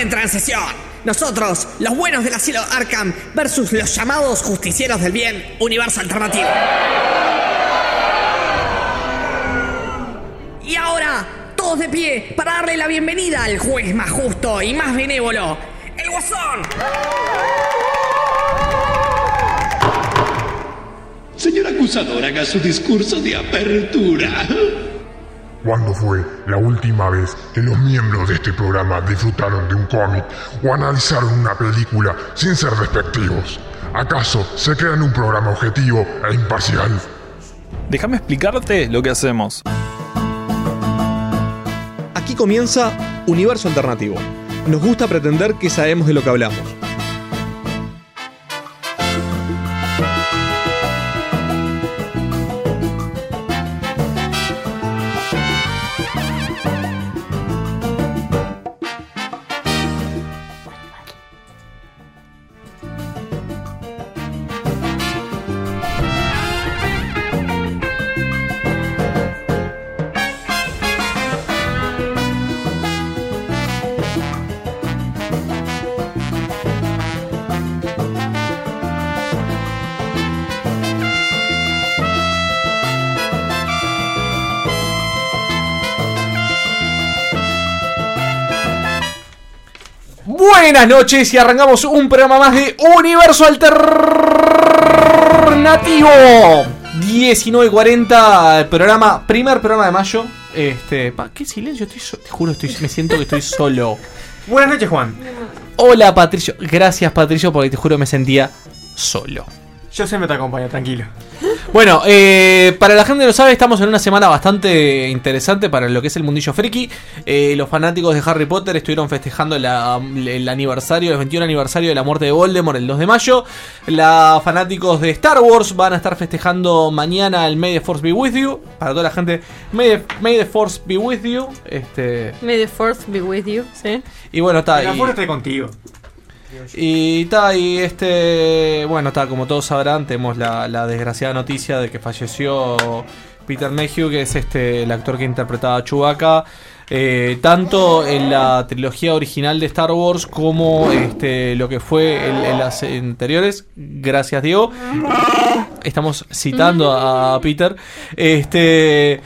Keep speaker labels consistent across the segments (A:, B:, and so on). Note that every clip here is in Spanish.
A: en transición. Nosotros, los buenos del asilo Arkham, versus los llamados justicieros del bien, universo alternativo. Y ahora, todos de pie para darle la bienvenida al juez más justo y más benévolo, el Guasón.
B: Señor acusador, haga su discurso de apertura.
C: ¿Cuándo fue la última vez que los miembros de este programa disfrutaron de un cómic o analizaron una película sin ser despectivos? ¿Acaso se crean un programa objetivo e imparcial?
D: Déjame explicarte lo que hacemos.
E: Aquí comienza Universo Alternativo. Nos gusta pretender que sabemos de lo que hablamos. Buenas noches y arrancamos un programa más de Universo Alternativo. 19.40, el programa, primer programa de mayo. Este, pa, qué silencio, estoy so- te juro, estoy, me siento que estoy solo.
F: Buenas noches, Juan.
E: Hola Patricio, gracias Patricio porque te juro me sentía solo.
F: Yo siempre te acompaño, tranquilo.
E: Bueno, eh, para la gente que no sabe, estamos en una semana bastante interesante para lo que es el mundillo friki. Eh, los fanáticos de Harry Potter estuvieron festejando la- el aniversario, el 21 aniversario de la muerte de Voldemort el 2 de mayo. Los fanáticos de Star Wars van a estar festejando mañana el May the Force Be With You. Para toda la gente, May the, May the Force Be With You. Este,
G: May the fourth be with you, ¿sí?
E: y bueno, está
F: la fuerza esté contigo.
E: Y está, y este. Bueno, está, como todos sabrán, tenemos la, desgraciada noticia de que falleció Peter Mayhew, que es este el actor que interpretaba a Chewbacca. eh, tanto en la trilogía original de Star Wars como este lo que fue en, en las anteriores. Gracias, Diego. Estamos citando a Peter. Este.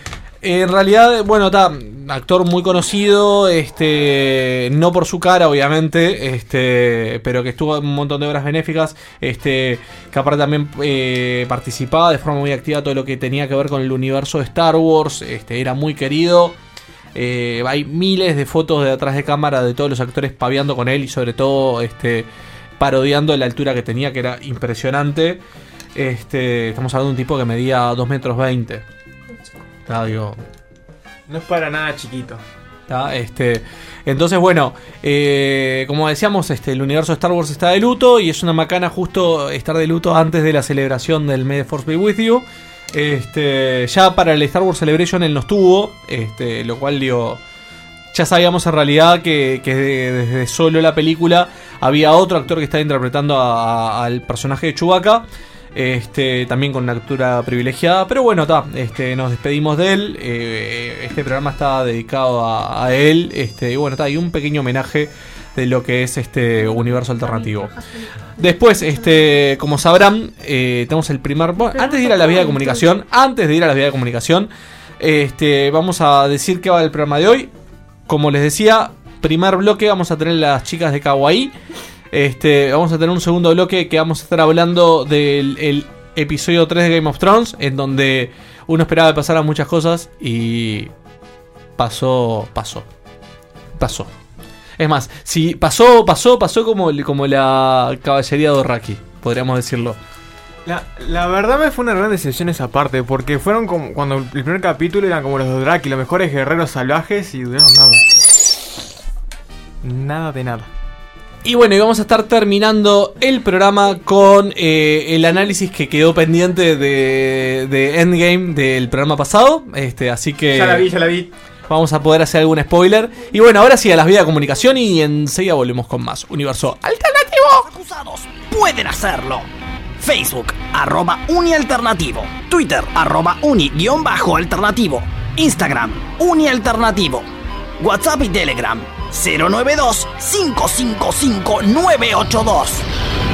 E: En realidad, bueno, está actor muy conocido, este, no por su cara, obviamente, este, pero que estuvo en un montón de obras benéficas, este, que aparte también eh, participaba de forma muy activa todo lo que tenía que ver con el universo de Star Wars, este, era muy querido. Eh, hay miles de fotos de atrás de cámara de todos los actores paviando con él y sobre todo este, parodiando la altura que tenía, que era impresionante. Este, estamos hablando de un tipo que medía 2 metros 20. Digo,
F: No es para nada chiquito.
E: ¿tá? Este, entonces, bueno, eh, como decíamos, este, el universo de Star Wars está de luto y es una macana justo estar de luto antes de la celebración del May the Force Be With You. Este, ya para el Star Wars Celebration él no estuvo, este, lo cual digo, ya sabíamos en realidad que, que de- desde solo la película había otro actor que estaba interpretando a- a- al personaje de Chewbacca. Este, también con una altura privilegiada. Pero bueno, está. Este, nos despedimos de él. eh, este programa está dedicado a, a él. Este, y bueno, está. Y un pequeño homenaje de lo que es este universo alternativo. Después, este, como sabrán, eh, tenemos el primer. bueno, antes de ir a la vía de comunicación, antes de ir a la vía de comunicación, este, vamos a decir qué va el programa de hoy. Como les decía, primer bloque vamos a tener las chicas de Kawaii. Este, vamos a tener un segundo bloque que vamos a estar hablando del el episodio 3 de Game of Thrones, en donde uno esperaba que pasaran muchas cosas y pasó, pasó, pasó. Es más, si pasó, pasó, pasó como, como la caballería de Orraki, podríamos decirlo.
F: La, la verdad me fue una gran decepción esa parte, porque fueron como cuando el primer capítulo eran como los de Draki, los mejores guerreros salvajes y duraron nada. Nada de nada.
E: Y bueno, y vamos a estar terminando el programa con eh, el análisis que quedó pendiente de, de Endgame del programa pasado. Este, así que
F: Ya la vi, ya la vi.
E: vamos a poder hacer algún spoiler. Y bueno, ahora sí a las vías de comunicación y enseguida volvemos con más. Universo alternativo.
A: acusados pueden hacerlo. Facebook, arroba unialternativo. Twitter, arroba uni-alternativo. Instagram, unialternativo.
H: WhatsApp y Telegram 092 555 982.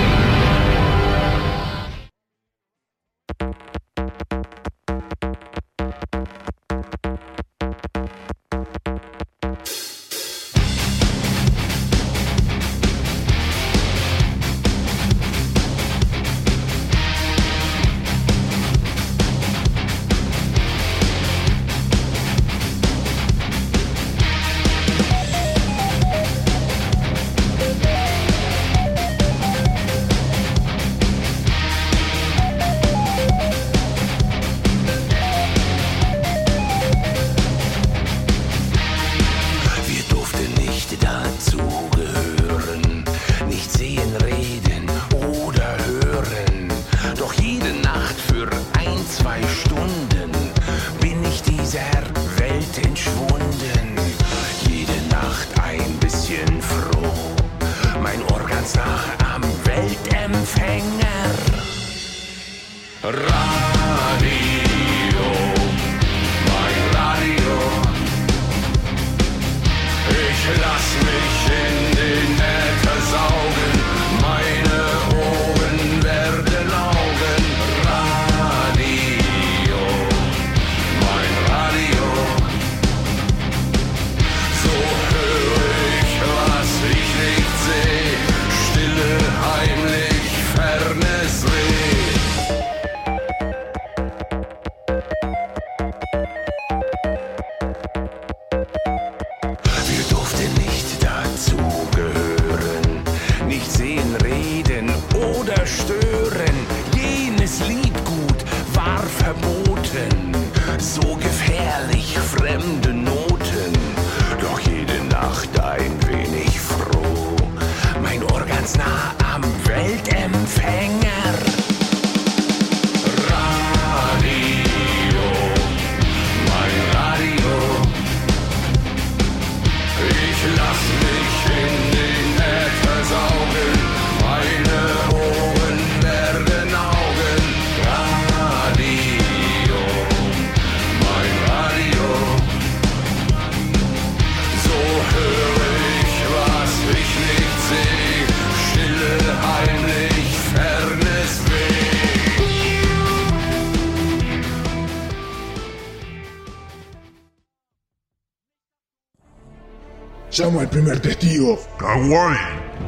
C: Llamo al primer testigo. Kawaii,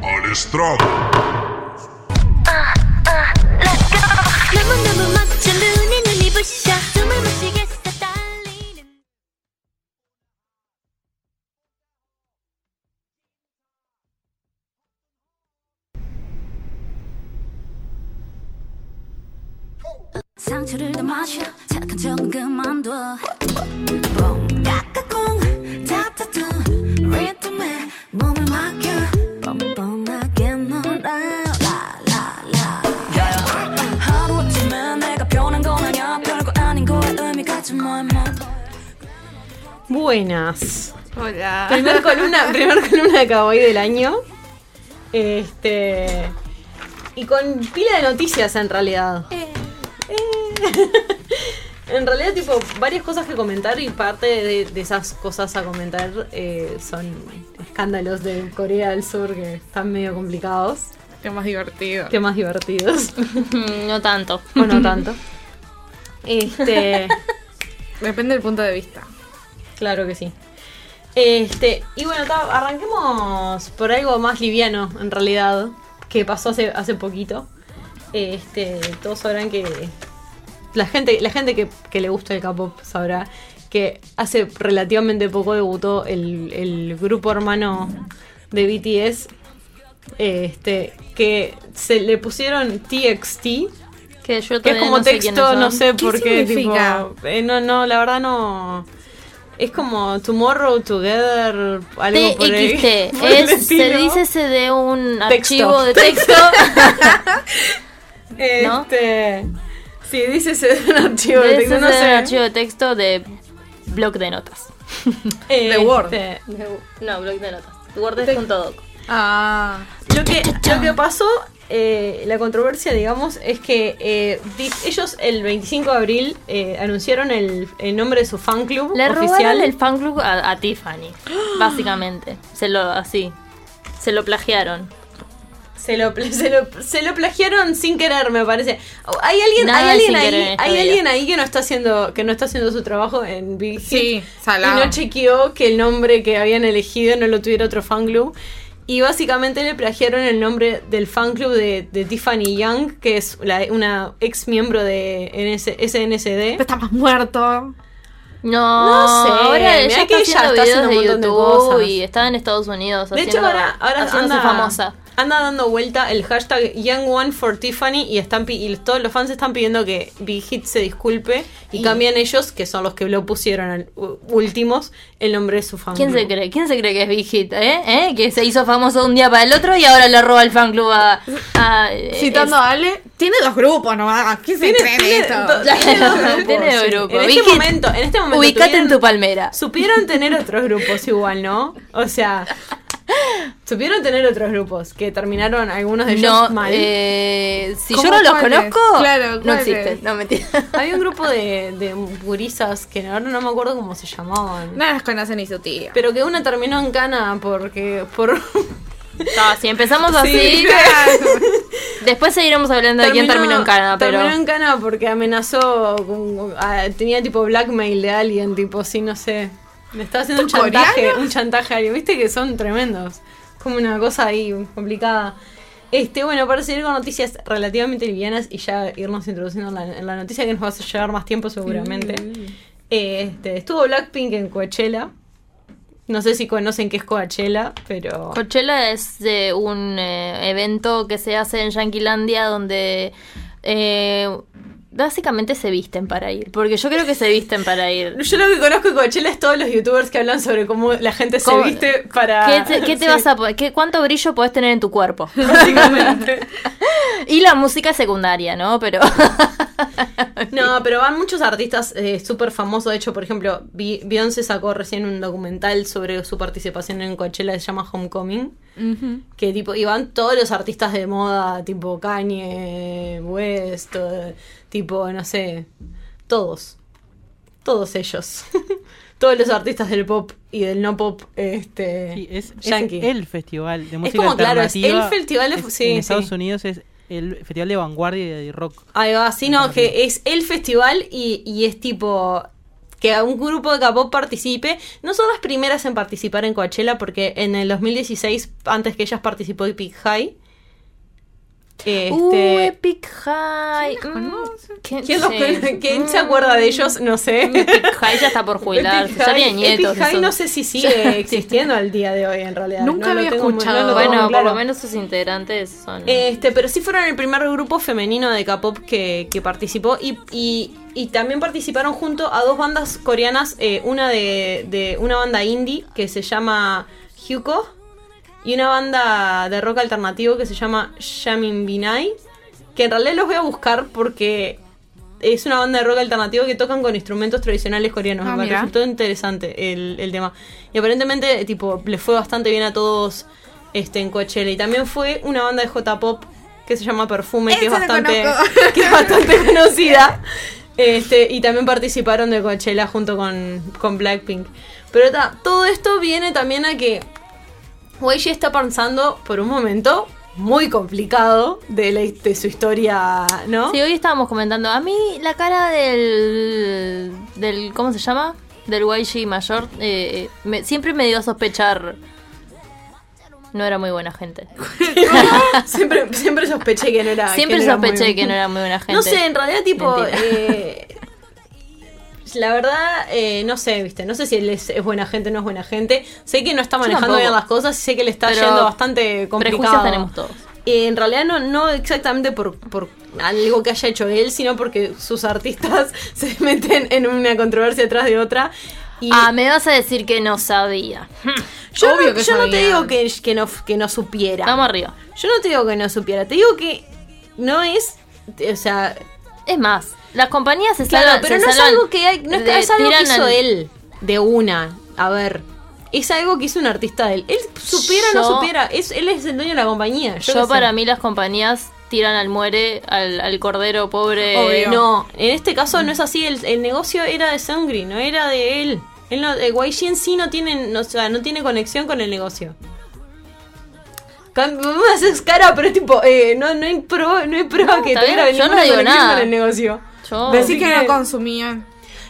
C: al estrado.
I: 너무너무 멋져 눈에 눈이 부셔 숨을 못 쉬겠어 떨리는 상처를 더 마셔 착한 척은 그만둬
G: Buenas.
J: Hola.
G: Primer columna, primer columna de del año. Este. Y con pila de noticias en realidad. Eh. en realidad, tipo, varias cosas que comentar y parte de, de esas cosas a comentar eh, son escándalos de Corea del Sur que están medio complicados.
J: Qué más divertido.
G: Qué más divertidos.
K: no tanto.
G: O no tanto. Este.
J: Depende del punto de vista.
G: Claro que sí. Este, y bueno, ta- arranquemos por algo más liviano, en realidad, que pasó hace, hace poquito. Este, todos sabrán que la gente, la gente que, que le gusta el K-pop sabrá que hace relativamente poco debutó el, el grupo hermano de BTS. Este, que se le pusieron TXT.
K: Que yo
G: Que es como
K: no
G: texto, no sé
K: ¿Qué
G: por qué. Tipo, eh, no, no, la verdad no. Es como Tomorrow Together, algo por ahí.
K: TXT.
G: por el
K: Es, se dice de un
G: Texto.
K: archivo de texto. ¿No?
G: Este, Sí, dice ese de un archivo de texto, no
K: de
G: sé.
K: un archivo de texto de blog de notas.
G: Este,
K: No, blog de notas. Word.doc.
J: Ah.
G: Lo que, lo que pasó eh, la controversia, digamos, es que eh, ellos el 25 de abril eh, anunciaron el, el nombre de su fan club
K: Le
G: oficial.
K: el fan club a, a Tiffany, básicamente. Se lo, así. Se lo plagiaron.
G: Se lo, se, lo, se lo plagiaron sin querer, me parece. Oh, Hay alguien,
K: Nada
G: hay alguien ahí, hay alguien ahí que no está haciendo, que no está haciendo su trabajo en Big Hit
J: Sí,
G: y no chequeó que el nombre que habían elegido no lo tuviera otro fan club. Y básicamente le plagiaron el nombre del fan club de, de Tiffany Young, que es la- una ex miembro de NS SNSD.
J: Está más muerto.
K: No,
G: No sé,
K: ahora ella
G: que
K: está
G: ella
K: haciendo
G: está
K: videos
G: haciendo
K: de
G: un montón de
K: YouTube
G: cosas.
K: y está en Estados Unidos.
G: De hecho,
K: haciendo-
G: ahora, ahora
K: haciéndose
G: anda,
K: famosa.
G: Anda dando vuelta el hashtag Young One for Tiffany y, están, pi- y todos los fans están pidiendo que Big Hit se disculpe y,
K: Y-
G: cambian ellos, que son los que lo pusieron últimos, el nombre de su fan
K: ¿Quién
G: club.
K: se cree? ¿Quién se cree que es Big Hit? ¿Eh? ¿Eh? Que se hizo famoso de un día para el otro y ahora le roba el fan club a. a- eh,
J: Citando
K: es-
J: a Ale, tiene dos grupos nomás. ¿Quién se cree
G: tiene
J: esto?
G: do- tiene dos grupos,
K: Tiene dos
G: sí.
K: grupos.
G: En
K: Big
G: este
K: Hit,
G: momento, en este momento
K: Ubicate en tu palmera.
G: Supieron tener otros grupos igual, ¿no? O sea, supieron tener otros grupos que terminaron algunos de ellos
K: No,
G: mal.
K: eh, si yo
J: ¿Cómo
K: no los
J: cuáles?
K: conozco,
J: Claro,
K: no existen. No, mentira.
G: Había un grupo de, de gurisas que ahora no me acuerdo cómo se llamaban.
J: No las conoce ni su tía.
G: Pero que una terminó en cana porque por
K: No, si empezamos así,
G: Sí.
K: después seguiremos hablando de quién terminó en pero.
G: terminó en cana porque amenazó tenía tipo blackmail de alguien, tipo sí, no sé. Le estaba haciendo un chantaje,
J: ¿Coreanos?
G: un chantaje a alguien, viste que son tremendos. Como una cosa ahí complicada. Este, bueno, para seguir con noticias relativamente livianas y ya irnos introduciendo en la, en la noticia que nos va a llevar más tiempo seguramente. Este, estuvo Blackpink en Coachella. No sé si conocen qué es Coachella, pero...
K: Coachella es eh, un eh, evento que se hace en Yanquilandia donde eh, básicamente se visten para ir. Porque yo creo que se visten para ir.
G: Yo lo que conozco de Coachella es todos los youtubers que hablan sobre cómo la gente se
K: ¿Cómo-
G: viste para...
K: ¿Qué te, qué te
G: Sí,
K: vas a qué- ¿Cuánto brillo podés tener en tu cuerpo?
G: Básicamente.
K: y la música secundaria, ¿no? Pero.
G: No, pero van muchos artistas eh, súper famosos. De hecho, por ejemplo, Beyoncé sacó recién un documental sobre su participación en Coachella que se llama Homecoming. Que tipo, y van todos los artistas de moda, tipo Kanye, West, eh, tipo, no sé, todos. Todos ellos. todos los artistas del pop y del no pop, este.
L: Sí, es, es el festival de música
G: como, claro, es el festival de-
L: es-
G: sí,
L: en Estados
G: sí.
L: Unidos es el festival de vanguardia y de rock.
G: Ahí va, sí, no, que es el festival y, y es tipo que un grupo de K-pop participe. No son las primeras en participar en Coachella porque en el 2016, antes que ellas participó Epic High. Este,
K: Uh, Epic High. Mm, ¿quién,
G: ¿quién, se acuerda de ellos? No sé.
K: Epic High ya está por jubilarse. Ya tiene nietos.
G: Epic High no sé si sigue existiendo al día de hoy en realidad.
J: Nunca
G: No lo
J: había
G: tengo muy-
J: escuchado.
G: no lo
K: Bueno,
G: muy claro.
K: por lo menos sus integrantes son.
G: Este, pero sí fueron el primer grupo femenino de K-pop que, que participó y, y- y también participaron junto a dos bandas coreanas, eh, una de, de una banda indie que se llama Hyuko y una banda de rock alternativo que se llama Shamin Binai, que en realidad los voy a buscar porque es una banda de rock alternativo que tocan con instrumentos tradicionales coreanos.
J: Ah,
G: me
J: mira.
G: resultó interesante el, el tema. Y aparentemente, tipo, le fue bastante bien a todos este, en Coachella. Y también fue una banda de J-pop que se llama Perfume, que es, bastante, que es bastante conocida. Este, y también participaron de Coachella junto con, con Blackpink. Pero ta, todo esto viene también a que YG está pasando por un momento muy complicado de, la- de su historia, ¿no?
K: Sí, hoy estábamos comentando. A mí la cara del. del ¿Cómo se llama? Del YG mayor. eh, me- siempre me dio a sospechar. No era muy buena gente.
G: siempre, siempre sospeché que no era.
K: Siempre
G: que no era muy-
K: sospeché que no era muy buena gente.
G: No sé, en realidad, tipo. Eh, la verdad, eh, no sé, viste. No sé si él es, es buena gente o no es buena gente. Sé que no está manejando bien las cosas. Sé que le está
K: Pero
G: yendo bastante complicado.
K: tenemos todos.
G: Eh, en realidad no, no exactamente por, por algo que haya hecho él, sino porque sus artistas se meten en una controversia tras de otra. Y
K: Ah, me vas a decir que no sabía.
G: yo
J: obvio
G: no,
J: que
G: yo no te digo que, que, no, que no supiera.
K: Vamos arriba.
G: Yo no te digo que no supiera, te digo que no es, o sea,
K: Es más, las compañías se
G: claro,
K: salvan.
G: pero
K: se
G: no es algo que hay, no es,
K: de-
G: es algo que hizo
K: al-
G: él de una. A ver, es algo que hizo un artista de él. Él supiera o no supiera, es, él es el dueño de la compañía. Yo,
K: Yo,
G: qué sé.
K: para mí las compañías tiran al muere, al, al cordero pobre.
G: Obvio. No, en este caso no es así. El, el negocio era de Sungri, no era de él. él no, el YG en sí no tiene, no, o sea, no tiene conexión con el negocio. Cam- Me haces cara, pero es tipo, eh, no, no hay prueba, no hay prueba
K: No,
G: que tuviera
K: no
G: ninguna
K: digo
G: conexión
K: nada.
G: con el negocio.
K: Yo-
J: Decir
G: Así
J: que no consumían.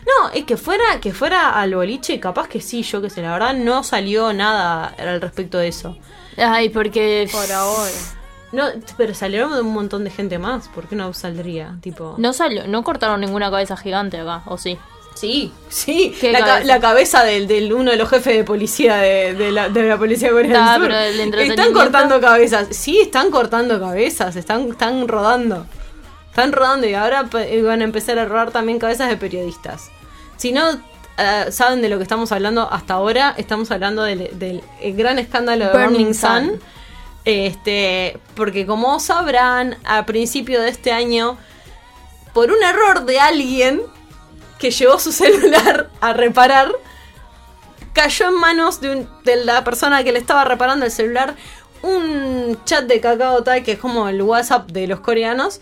G: No, es que fuera, que fuera al boliche, capaz que sí, yo que sé, la verdad no salió nada al respecto de eso.
K: Ay, porque.
J: Por ahora.
G: No, pero salieron de un montón de gente más, ¿por qué no saldría? Tipo.
K: No salió, no cortaron ninguna cabeza gigante acá, ¿o sí?
G: Sí, sí.
K: ¿Qué
G: La, ca-
K: cabeza?
G: la cabeza del, del uno de los jefes de policía de, de la, de la policía
K: Ah,
G: del Sur.
K: pero el
G: Están cortando cabezas. Sí, están cortando cabezas. Están, están rodando. Están rodando y ahora van a empezar a rodar también cabezas de periodistas. Si no eh, saben de lo que estamos hablando hasta ahora, estamos hablando del, del- el gran escándalo de
K: Burning
G: Burning, Sun.
K: Sun.
G: Este, porque como sabrán, a principio de este año, por un error de alguien que llevó su celular a reparar, cayó en manos de, un- de la persona que le estaba reparando el celular un chat de Kakao Talk, que es como el WhatsApp de los coreanos,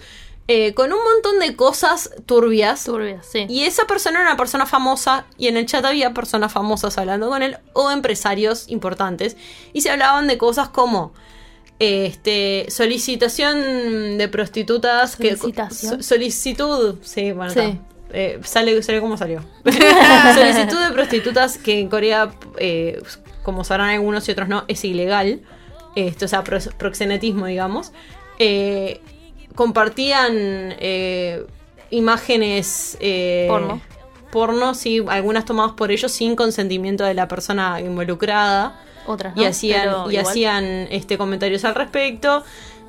G: eh, con un montón de cosas turbias.
K: Turbias, sí.
G: Y esa persona era una persona famosa y en el chat había personas famosas hablando con él o empresarios importantes. Y se hablaban de cosas como este solicitación de prostitutas. que- so- solicitud. Sí, bueno,
K: Sí.
G: Eh, sale, sale como salió. Solicitud de prostitutas que en Corea, eh, como sabrán algunos y otros no, es ilegal. Esto, o sea, pro- proxenetismo, digamos. Eh, compartían eh, imágenes eh,
K: Porno.
G: porno, sí, algunas tomadas por ellos sin consentimiento de la persona involucrada.
K: Otras
G: Y hacían,
K: pero
G: y
K: igual.
G: hacían este, comentarios al respecto.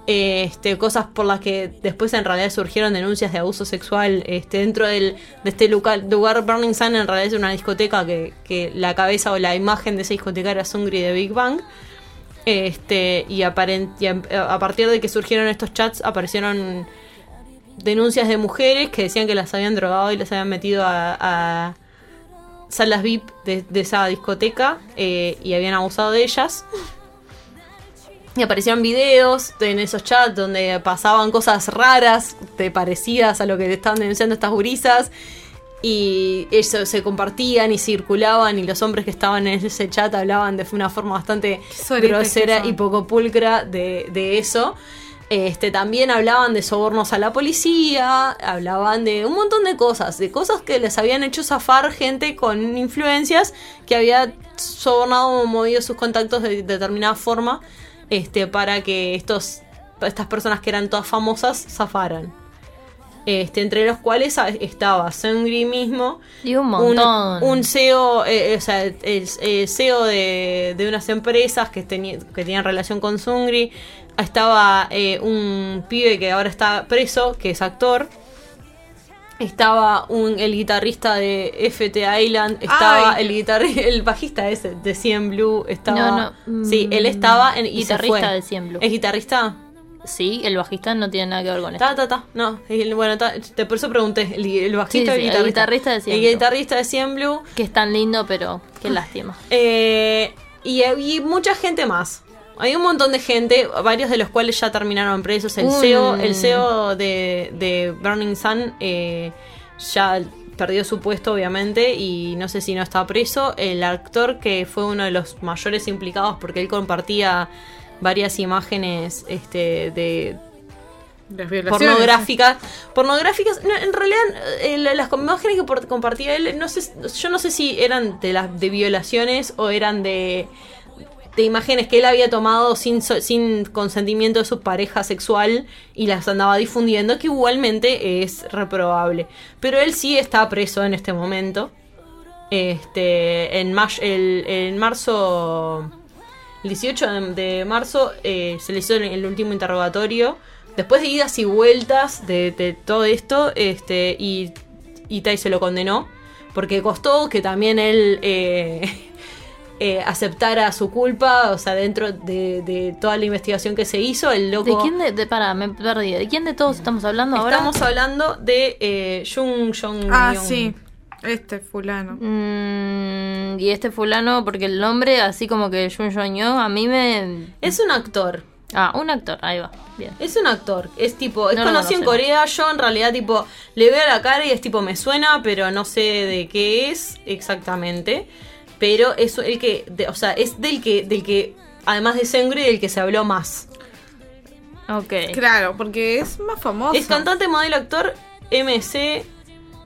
G: eh, Este, cosas por las que después en realidad surgieron denuncias de abuso sexual este, dentro del, de este lugar, lugar Burning Sun en realidad es una discoteca que, que la cabeza o la imagen de esa discoteca era Sungri de Big Bang este, y, a, partir de que surgieron estos chats aparecieron denuncias de mujeres que decían que las habían drogado y las habían metido a, a salas VIP de, esa discoteca eh, y habían abusado de ellas. Y aparecieron videos en esos chats donde pasaban cosas raras, parecidas a lo que estaban denunciando estas gurisas. Y eso se compartían y circulaban y los hombres que estaban en ese chat hablaban de una forma bastante grosera y poco pulcra de, de eso. Este, también hablaban de sobornos a la policía, hablaban de un montón de cosas, de cosas que les habían hecho zafar gente con influencias que había sobornado o movido sus contactos de determinada forma este, para que estos, estas personas que eran todas famosas zafaran. Este, entre los cuales estaba Seungri mismo.
K: Y un montón.
G: Un, CEO, eh, o sea, el, el CEO de, de unas empresas que, que tenían relación con Seungri. Estaba eh, un pibe que ahora está preso, que es actor. Estaba un, el guitarrista de FT Island, estaba
J: Ay.
G: el guitarrista, el bajista ese de CM Blue, estaba.
K: No, no,
G: sí,
K: mm,
G: él estaba en, y se
K: guitarrista
G: fue.
K: de CM Blue.
G: ¿Es guitarrista?
K: Sí, el bajista no tiene nada que ver con esto.
G: Ta, ta, ta. No, el- bueno, ta, te, por eso pregunté. El, el bajista
K: Sí,
G: el
K: sí, el
G: guitarrista.
K: guitarrista de CM
G: El
K: Blue.
G: guitarrista de CM Blue.
K: Que es tan lindo, pero qué lástima.
G: Eh, y, y mucha gente más. Hay un montón de gente, varios de los cuales ya terminaron presos. El
K: Un-
G: CEO, el CEO de, de Burning Sun eh, ya perdió su puesto, obviamente, y no sé si no está preso. El actor que fue uno de los mayores implicados porque él compartía varias imágenes este, de, pornográficas. Pornográficas, no, en realidad eh, la- las imágenes que compartía él, no sé, yo no sé si eran de las de violaciones o eran de de imágenes que él había tomado sin, sin consentimiento de su pareja sexual y las andaba difundiendo, que igualmente es reprobable. Pero él sí está preso en este momento. Este, en, el- en marzo, el 18 de, de marzo, eh, se le hizo el, el último interrogatorio. Después de idas y vueltas de, de todo esto, este, y, y Tai se lo condenó. Porque costó que también él eh, eh, aceptara su culpa. O sea, dentro de, de toda la investigación que se hizo, el loco.
K: ¿De quién de, de para, me perdí. ¿De quién de todos estamos hablando ahora?
G: Estamos hablando de eh, Jung Jong
J: Ah, sí. Este fulano.
K: Mm, y este fulano, porque el nombre, así como que Jun Jong Yo, a mí me.
G: Es un actor.
K: Ah, un actor, ahí va. Bien.
G: Es un actor, es tipo, es
K: No
G: conocido en. Corea, yo en realidad tipo, le veo la cara y es tipo, me suena, pero no sé de qué es exactamente. Pero es el que, de- o sea, es del que, del que, además de Sengri, del que se habló más.
K: Ok.
J: Claro, porque es más famoso.
G: Es cantante, modelo, actor, MC.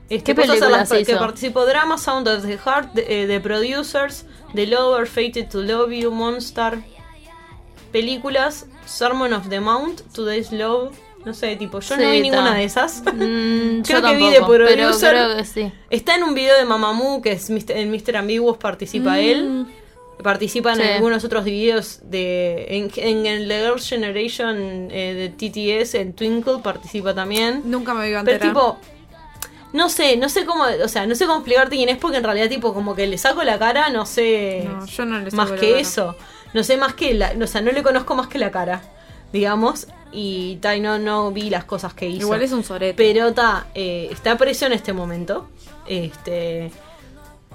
G: Este,
K: ¿Qué
G: las que participó Drama, Sound of the Heart, de, eh, The Producers, The Lover, Fated to Love You, Monster. Películas, Sermon of the Mount, Today's Love. No sé, tipo, yo no vi ninguna de esas.
K: Mm,
G: Creo
K: yo
G: que vi de
K: tampoco, pero
G: Producer.
K: creo que sí.
G: Está en un video de Mamamoo, que es Mr. en Mr. Ambiguous, participa él. Participa en
K: Mm. Sí.
G: algunos otros videos de. En, en el The Girls' Generation eh, de TTS, en Twinkle, participa también.
J: Nunca me iba a
G: Pero
J: enterar.
G: tipo. No sé, no sé cómo, o sea, no sé cómo explicarte quién es porque en realidad tipo como que le saco la cara, no sé
J: No, yo no le saco
G: más
J: la
G: que
J: cara.
G: eso. No sé más que la, o sea, no le conozco más que la cara, digamos, y ta, y no, no vi las cosas que hizo.
J: Igual es un sorete.
G: Pero ta, eh, está preso en este momento. Este.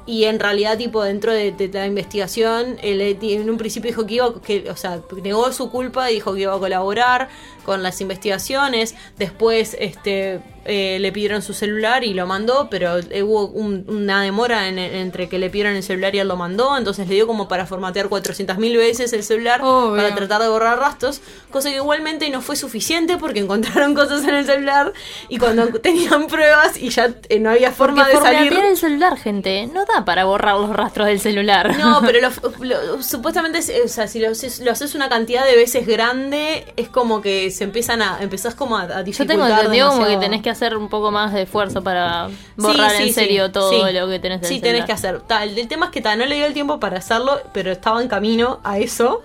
G: Y en realidad, tipo, dentro de, de la investigación, él eh, en un principio dijo que iba, que, o sea, negó su culpa y dijo que iba a colaborar con las investigaciones. Después, este, eh, le pidieron su celular y lo mandó, pero eh, hubo un- una demora en- entre que le pidieron el celular y él lo mandó. Entonces le dio como para formatear 400.000 veces el celular para tratar de borrar rastros. Cosa que igualmente no fue suficiente porque encontraron cosas en el celular y cuando tenían pruebas y ya eh, no había forma
K: Porque
G: de salir.
K: formatear el celular, gente, no da para borrar los rastros del celular.
G: No, pero lo- lo- supuestamente, es- o sea, si lo haces, lo haces una cantidad de veces grande, es como que se empiezan a, empezás como a, a
K: Yo tengo entendido como que tenés que hacer un poco más de esfuerzo para borrar
G: Sí, sí,
K: en
G: sí,
K: serio todo
G: sí.
K: lo que tenés del
G: Sí, tenés que hacer. Ta, el, el tema es que ta, no le dio el tiempo para hacerlo, pero estaba en camino a eso,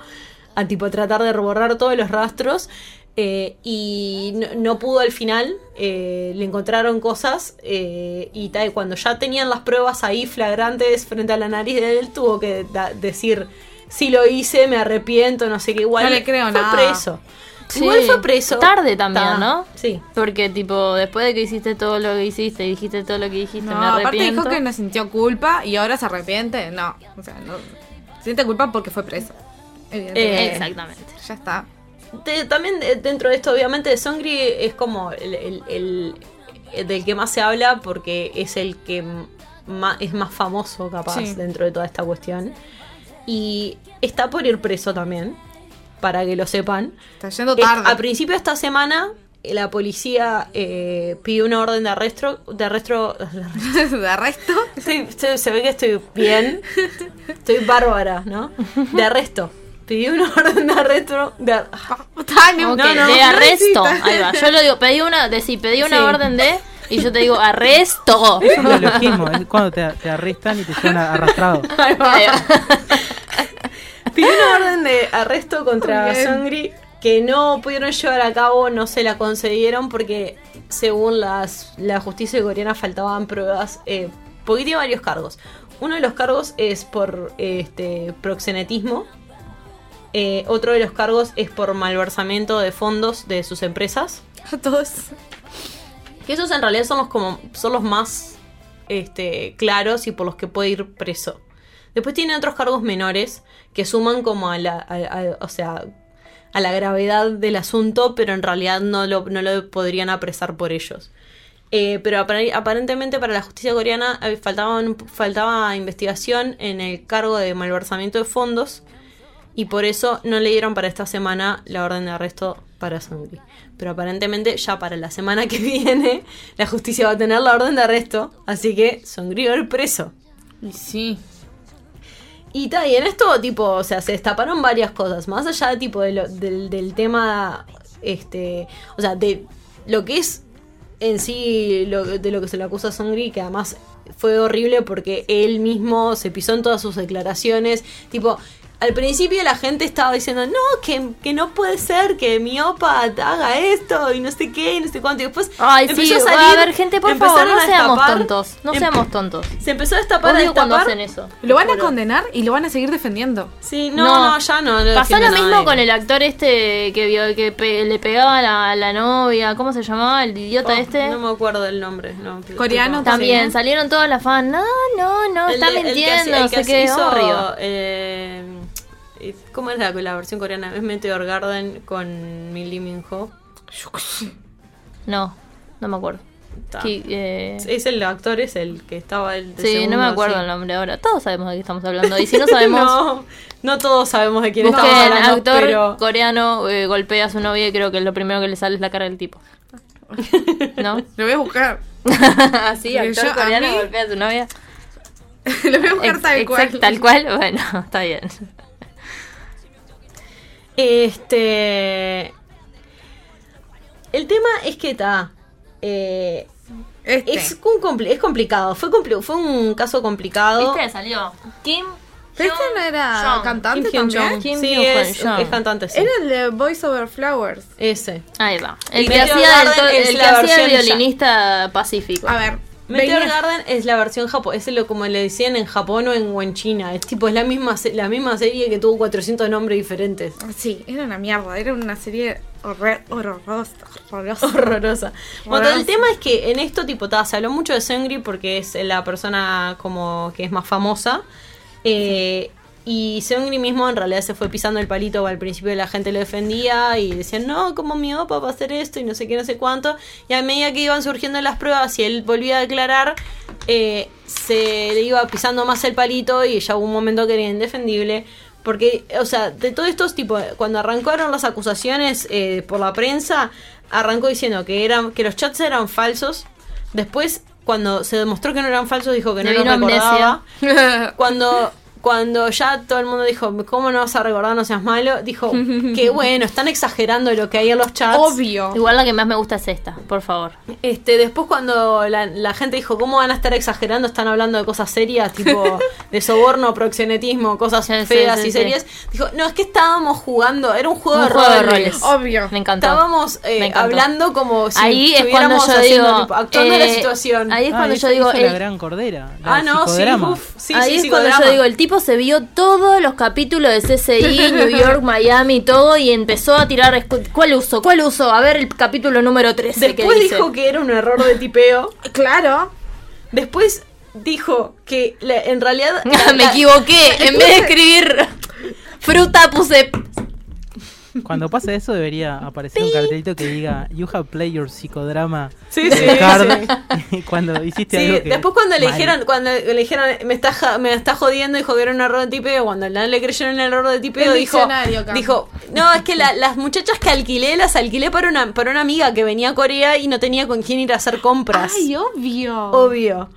G: a tipo tratar de borrar todos los rastros. eh, y no, no pudo al final, eh, le encontraron cosas eh, y tal, cuando ya tenían las pruebas ahí flagrantes frente a la nariz de él, tuvo que decir, sí lo hice, me arrepiento, no sé qué, igual
J: No le creo
G: fue
J: nada.
G: preso.
K: Sí,
G: Igual fue preso.
K: Tarde también,
G: Ta,
K: ¿no?
G: Sí.
K: Porque, tipo, después de que hiciste todo lo que hiciste y dijiste todo lo que dijiste,
J: No,
K: me
J: aparte
K: arrepiento.
J: dijo que no sintió culpa y ahora se arrepiente. No, o sea, no. Siente culpa porque fue preso. Evidentemente.
G: Eh,
K: Exactamente.
J: Ya está.
G: También de- dentro de esto, obviamente, de Songri es como el, el- el- el del que más se habla porque es el que ma- es más famoso, capaz,
J: Sí.
G: dentro de toda esta cuestión. Y está por ir preso también, para que lo sepan.
J: Está yendo
G: Eh,
J: tarde.
G: a principio de esta semana, eh, la policía eh, pidió una orden de arresto. De arresto.
J: ¿De arresto?
G: Estoy- estoy- se ve que estoy bien. Estoy bárbara, ¿no? De arresto. Pidió una orden de arresto. De, ar-
K: Ok,
G: No, no,
K: de arresto. Ahí va. Yo lo digo, pedí una, de, sí, pedí una
G: Sí.
K: orden de. Y yo te digo, arresto.
L: Es un neologismo, es cuando te, te arrestan y te llevan arrastrado.
G: Ahí va. Pidió una orden de arresto contra
J: bien.
G: Songri que no pudieron llevar a cabo, no se la concedieron porque según las, la justicia coreana faltaban pruebas, eh, porque tiene varios cargos. Uno de los cargos es por este proxenetismo, eh, otro de los cargos es por malversamiento de fondos de sus empresas.
J: Todos.
G: Que esos en realidad son los como son los más este, claros y por los que puede ir preso. Después tiene otros cargos menores que suman como a la, o sea, a la gravedad del asunto, pero en realidad no lo, no lo podrían apresar por ellos. Eh, pero apar- aparentemente para la justicia coreana eh, faltaba investigación en el cargo de malversamiento de fondos y por eso no le dieron para esta semana la orden de arresto para Songri. Pero aparentemente ya para la semana que viene la justicia va a tener la orden de arresto, así que Songri va a ir preso.
J: Sí.
G: Y, ta, en esto, tipo, o sea, se destaparon varias cosas. Más allá tipo, de lo- del, del tema, este, o sea, de lo que es en sí lo, de lo que se le acusa a Songri, que además fue horrible porque él mismo se pisó en todas sus declaraciones. Tipo, al principio la gente estaba diciendo, no, que, que no puede ser que mi opa haga esto y no sé qué, y no sé cuánto. Y después
K: Ay, sí,
G: empezó a
K: va
G: salir,
K: a haber gente, por favor,
G: empezaron
K: no
G: a
K: seamos
G: destapar,
K: tontos. No
G: em-
K: seamos tontos.
G: Se empezó a destapar, a
K: Odio cuando
G: destapar.
K: hacen eso.
J: Lo van a condenar y lo van a seguir defendiendo.
G: Sí, no, no, ya no. no
K: Pasó lo mismo
G: nadie.
K: con el actor este que vio que pe- le pegaba a la, a la novia. ¿Cómo se llamaba? El idiota
G: Oh,
K: este.
G: No me acuerdo del nombre. No,
J: Coreano.
K: También salieron todas las fans. No, no, no,
G: El
K: está
G: de- el que
K: mintiendo.
G: hacía- el
K: no
G: que
K: sé qué.
G: hizo,
K: horrible.
G: eh, ¿Cómo es la, la versión coreana? ¿Es Meteor Garden con Mi Lee Min Ho?
K: No, no me acuerdo. Que, eh,
G: Es el actor, es el que estaba el de
K: sí, no
G: segundo,
K: me acuerdo
G: sí.
K: el nombre ahora. Todos sabemos de qué estamos hablando. Y si no sabemos,
G: no, no todos sabemos de quién estamos hablando,
K: actor
G: pero...
K: coreano eh, golpea a su novia y creo que lo primero que le sale es la cara del tipo. ¿No?
J: Lo voy a buscar.
K: Así, actor
J: yo, a
K: coreano
J: mí-
K: golpea a su novia.
J: Lo voy a buscar
K: Ex-
J: tal cual.
K: Tal cual, bueno, está bien.
G: Este. El tema es que está. eh,
J: Este.
G: es, un compli- es complicado. Fue, compli- fue un caso complicado.
K: ¿Viste? Salió Kim.
J: ¿Pero este no era
K: Jong.
J: cantante
G: Kim
J: también?
K: Kim
G: sí, es, es cantante, sí.
J: Era el de Voice Over Flowers.
G: Ese.
K: Ahí va.
G: Y
K: El que hacía el, el que hacía el
G: versión ya-
K: violinista pacífico.
J: A ver.
G: Meteor
J: venía-
G: Garden es la versión japonesa, es lo como le decían en Japón o en, o en China. Es tipo, es la misma, la misma serie que tuvo 400 nombres diferentes.
J: Sí, era una mierda. Era una serie horror- horrorosa. Horrorosa.
G: Horrorosa. Bueno, el tema es que en esto, tipo, ta, se habló mucho de Seungri porque es la persona como que es más famosa. Eh, y Seungri mismo en realidad se fue pisando el palito. Al principio la gente lo defendía y decían, no, como mi opa va a hacer esto y no sé qué, no sé cuánto. Y a medida que iban surgiendo las pruebas y él volvía a declarar, eh, se le iba pisando más el palito y ya hubo un momento que era indefendible. Porque, o sea, de todos estos tipos, cuando arrancaron las acusaciones eh, por la prensa, arrancó diciendo que eran que los chats eran falsos. Después, cuando se demostró que no eran falsos, dijo que no
K: vino
G: recordaba.
K: amnesia.
G: Cuando cuando ya todo el mundo dijo, ¿cómo no vas a recordar? No seas malo. Dijo que bueno, están exagerando lo que hay en los chats.
J: Obvio.
K: Igual la que más me gusta es esta, por favor.
G: Este, después cuando la, la gente dijo, ¿cómo van a estar exagerando? Están hablando de cosas serias, tipo de soborno, proxenetismo, cosas
K: Sí,
G: feas
K: sí,
G: y
K: sí.
G: serias. Dijo, no, es que estábamos jugando, era un juego,
K: Un
G: de,
K: juego de
G: roles.
K: roles.
J: Obvio.
K: Me encantó.
G: Estábamos eh,
K: Me encantó.
G: hablando como si
K: Ahí es cuando
G: estuviéramos
K: yo
G: haciendo,
K: digo,
G: tipo, actuando la
K: eh,
G: situación.
K: ahí es
L: Ah,
K: cuando
L: hizo-
K: yo digo,
L: la gran cordera. la
G: Ah, no, sí, uf, sí,
K: Ahí
G: sí,
K: es cuando yo digo, el tipo se vio todos los capítulos de CSI, New York, Miami, todo, y empezó a tirar. ¿Cuál uso? ¿Cuál uso? A ver el capítulo número 13.
G: Después
K: que dice.
G: dijo que era un error de tipeo.
J: Claro.
G: Después dijo que la- en realidad. la-
K: Me equivoqué. En vez de escribir fruta, puse.
L: Cuando pasa eso debería aparecer un cartelito que diga You have played your psicodrama
G: Sí, sí,
L: card", cuando hiciste
G: Sí,
L: algo que
G: después cuando le
L: mal.
G: dijeron, cuando le dijeron, me está, ja- me está jodiendo, dijo que era un error de tipeo, cuando no le creyeron el error de tipeo,
J: El
G: dijo,
J: diccionario
G: dijo, no, es que la- las muchachas que alquilé, las alquilé para una, para una amiga que venía a Corea y no tenía con quién ir a hacer compras.
J: Ay, obvio.
G: Obvio.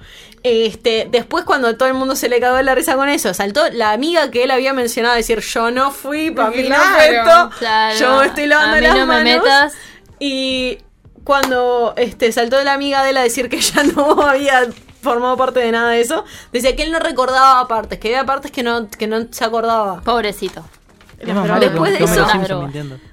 G: Este, después cuando todo el mundo se le cagó la risa con eso, saltó la amiga que él había mencionado a decir, yo no fui, para mí no fue
J: Claro.
G: esto,
K: Claro,
G: yo me estoy lavando
K: a mí
G: las
K: no me
G: manos".
K: metas.
G: Y cuando este, saltó la amiga de él a decir que ella no había formado parte de nada de eso, decía que él no recordaba partes, que había partes que no, que no se acordaba.
K: Pobrecito.
G: Después de eso-.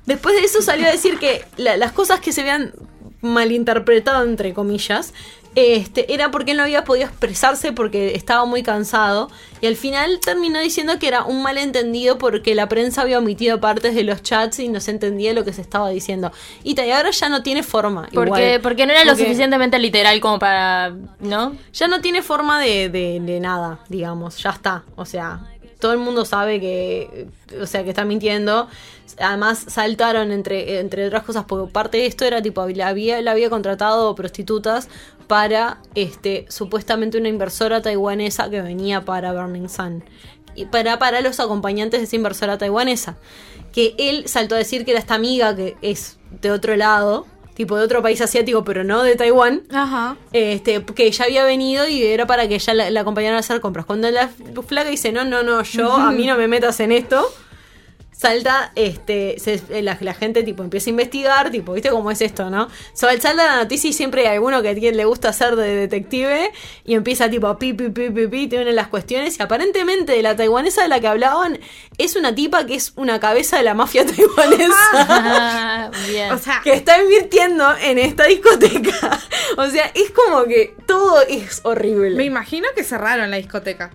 G: Después de eso salió a decir que la- las cosas que se habían malinterpretado, entre comillas, este, era porque él no había podido expresarse porque estaba muy cansado. Y al final terminó diciendo que era un malentendido porque la prensa había omitido partes de los chats y no se entendía lo que se estaba diciendo. Y ahora ya no tiene forma.
K: Porque,
G: igual.
K: porque no era lo
G: Porque
K: suficientemente literal como para. ¿No?
G: Ya no tiene forma de, de- de nada, digamos. Ya está. O sea, todo el mundo sabe que. O sea, que está mintiendo. Además, saltaron entre, entre otras cosas, porque parte de esto era tipo, había, la había contratado prostitutas para este supuestamente una inversora taiwanesa que venía para Burning Sun. Y para, para los acompañantes de esa inversora taiwanesa. Que él saltó a decir que era esta amiga que es de otro lado, tipo de otro país asiático, pero no de Taiwán
J: Ajá.
G: este, que ya había venido y era para que ella la, la acompañara a hacer compras. Cuando la flaca dice, no, no, no, yo, a mí no me metas en esto, salta, este, se- la, la gente tipo empieza a investigar, tipo, ¿viste cómo es esto, no? So, salta la noticia y siempre hay alguno que tiene- le gusta hacer de detective y empieza tipo pi, pi, pi, pi, pi, tiene las cuestiones y aparentemente la taiwanesa de la que hablaban es una tipa que es una cabeza de la mafia taiwanesa.
K: Bien.
J: O sea,
G: que está invirtiendo en esta discoteca. O sea, es como que todo es horrible.
J: me imagino que cerraron la discoteca.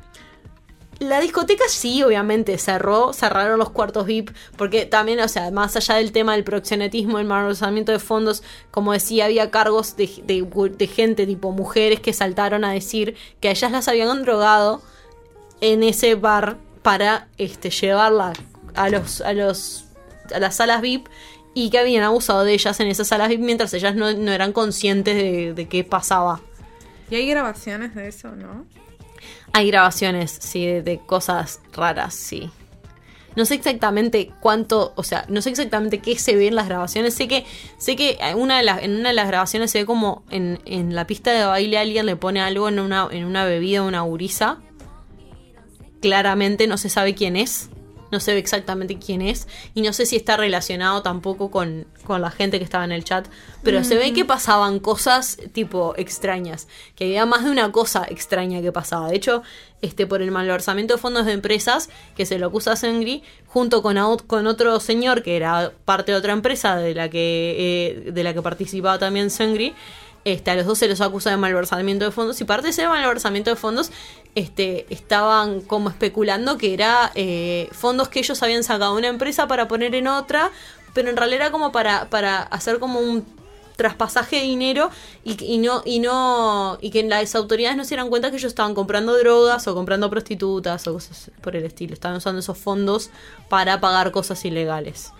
G: La discoteca sí, obviamente, cerró, cerraron los cuartos VIP, porque también, o sea, más allá del tema del proxenetismo, el malversamiento de fondos, como decía, había cargos de, de- de gente, tipo mujeres, que saltaron a decir que a ellas las habían drogado en ese bar para este, llevarla a los, a los a las salas VIP y que habían abusado de ellas en esas salas VIP mientras ellas no, eran conscientes de, de qué pasaba.
J: ¿Y hay grabaciones de eso, no?
G: Hay grabaciones, sí, de, de cosas raras, sí. No sé exactamente cuánto, o sea, no sé exactamente qué se ve en las grabaciones. Sé que, sé que una de las, en una de las grabaciones se ve como en, en la pista de baile alguien le pone algo en una, en una bebida, una gurisa. Claramente no se sabe quién es. No se ve exactamente quién es. Y no sé si está relacionado tampoco con, con la gente que estaba en el chat. Pero se ve que pasaban cosas tipo extrañas. Que había más de una cosa extraña que pasaba. De hecho, este, por el malversamiento de fondos de empresas, que se lo acusa a Sengri, junto con, a con otro señor que era parte de otra empresa de la que, eh, de la que participaba también Sengri. Este, a los dos se los acusa de malversamiento de fondos y parte de ese malversamiento de fondos este, estaban como especulando que era eh, fondos que ellos habían sacado de una empresa para poner en otra, pero en realidad era como para, para hacer como un traspasaje de dinero y, y no y no y que las autoridades no se dieran cuenta que ellos estaban comprando drogas o comprando prostitutas o cosas por el estilo. Estaban usando esos fondos para pagar cosas ilegales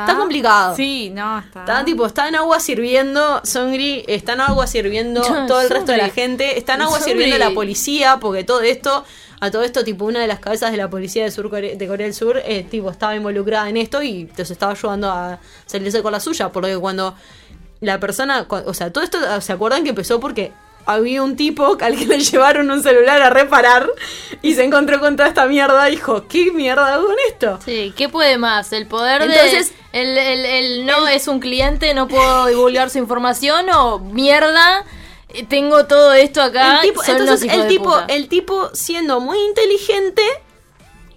G: Está complicado.
J: Sí, no, está.
G: Está tipo, está en agua sirviendo, Songri, está en agua sirviendo todo el resto de la gente, está en agua
K: Songri.
G: sirviendo la policía, porque todo esto, a todo esto, tipo, una de las cabezas de la policía de, Sur Core- de Corea del Sur, eh, tipo, estaba involucrada en esto y los estaba ayudando a salirse con la suya, porque cuando la persona, o sea, todo esto, ¿se acuerdan que empezó porque había un tipo al que le llevaron un celular a reparar y se encontró con toda esta mierda dijo, ¿qué mierda hago con esto?
K: Sí, ¿qué puede más? ¿El poder
G: Entonces-
K: de... El, el- el no es un cliente, no puedo divulgar su información o mierda, tengo todo esto acá.
G: el tipo,
K: son
G: entonces
K: los hijos
G: el
K: de
G: tipo,
K: puta.
G: el tipo siendo muy inteligente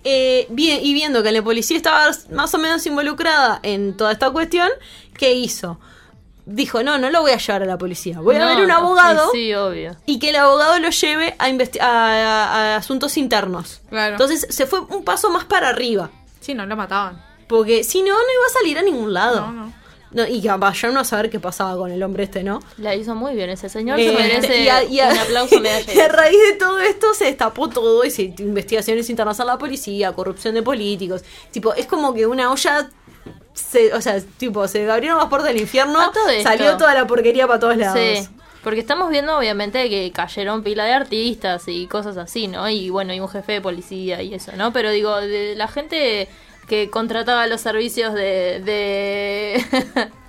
G: eh, y viendo que la policía estaba más o menos involucrada en toda esta cuestión, ¿qué hizo? Dijo, no, no lo voy a llevar a la policía, voy a ver un abogado
K: Sí, sí, obvio.
G: y que el abogado lo lleve a, a, a- a asuntos internos.
J: Claro.
G: Entonces se fue un paso más para arriba.
J: Sí, no lo mataban.
G: Porque si no, no iba a salir a ningún lado.
J: No, no.
G: No, y vaya uno a saber qué pasaba con el hombre este, ¿no?
K: La hizo muy bien ese señor,
G: Eh,
K: se merece
G: y a- y a-
K: un aplauso medalla.
G: y a raíz de todo esto se destapó todo y se investigaciones internas a la policía, corrupción de políticos. Tipo, es como que una olla. Se, o sea, tipo, se abrieron las puertas del infierno,
K: A todo esto.
G: salió toda la porquería para todos lados.
K: Sí, porque estamos viendo obviamente que cayeron pila de artistas y cosas así, ¿no? Y bueno, y un jefe de policía y eso, ¿no? Pero digo, de la gente que contrataba los servicios de... de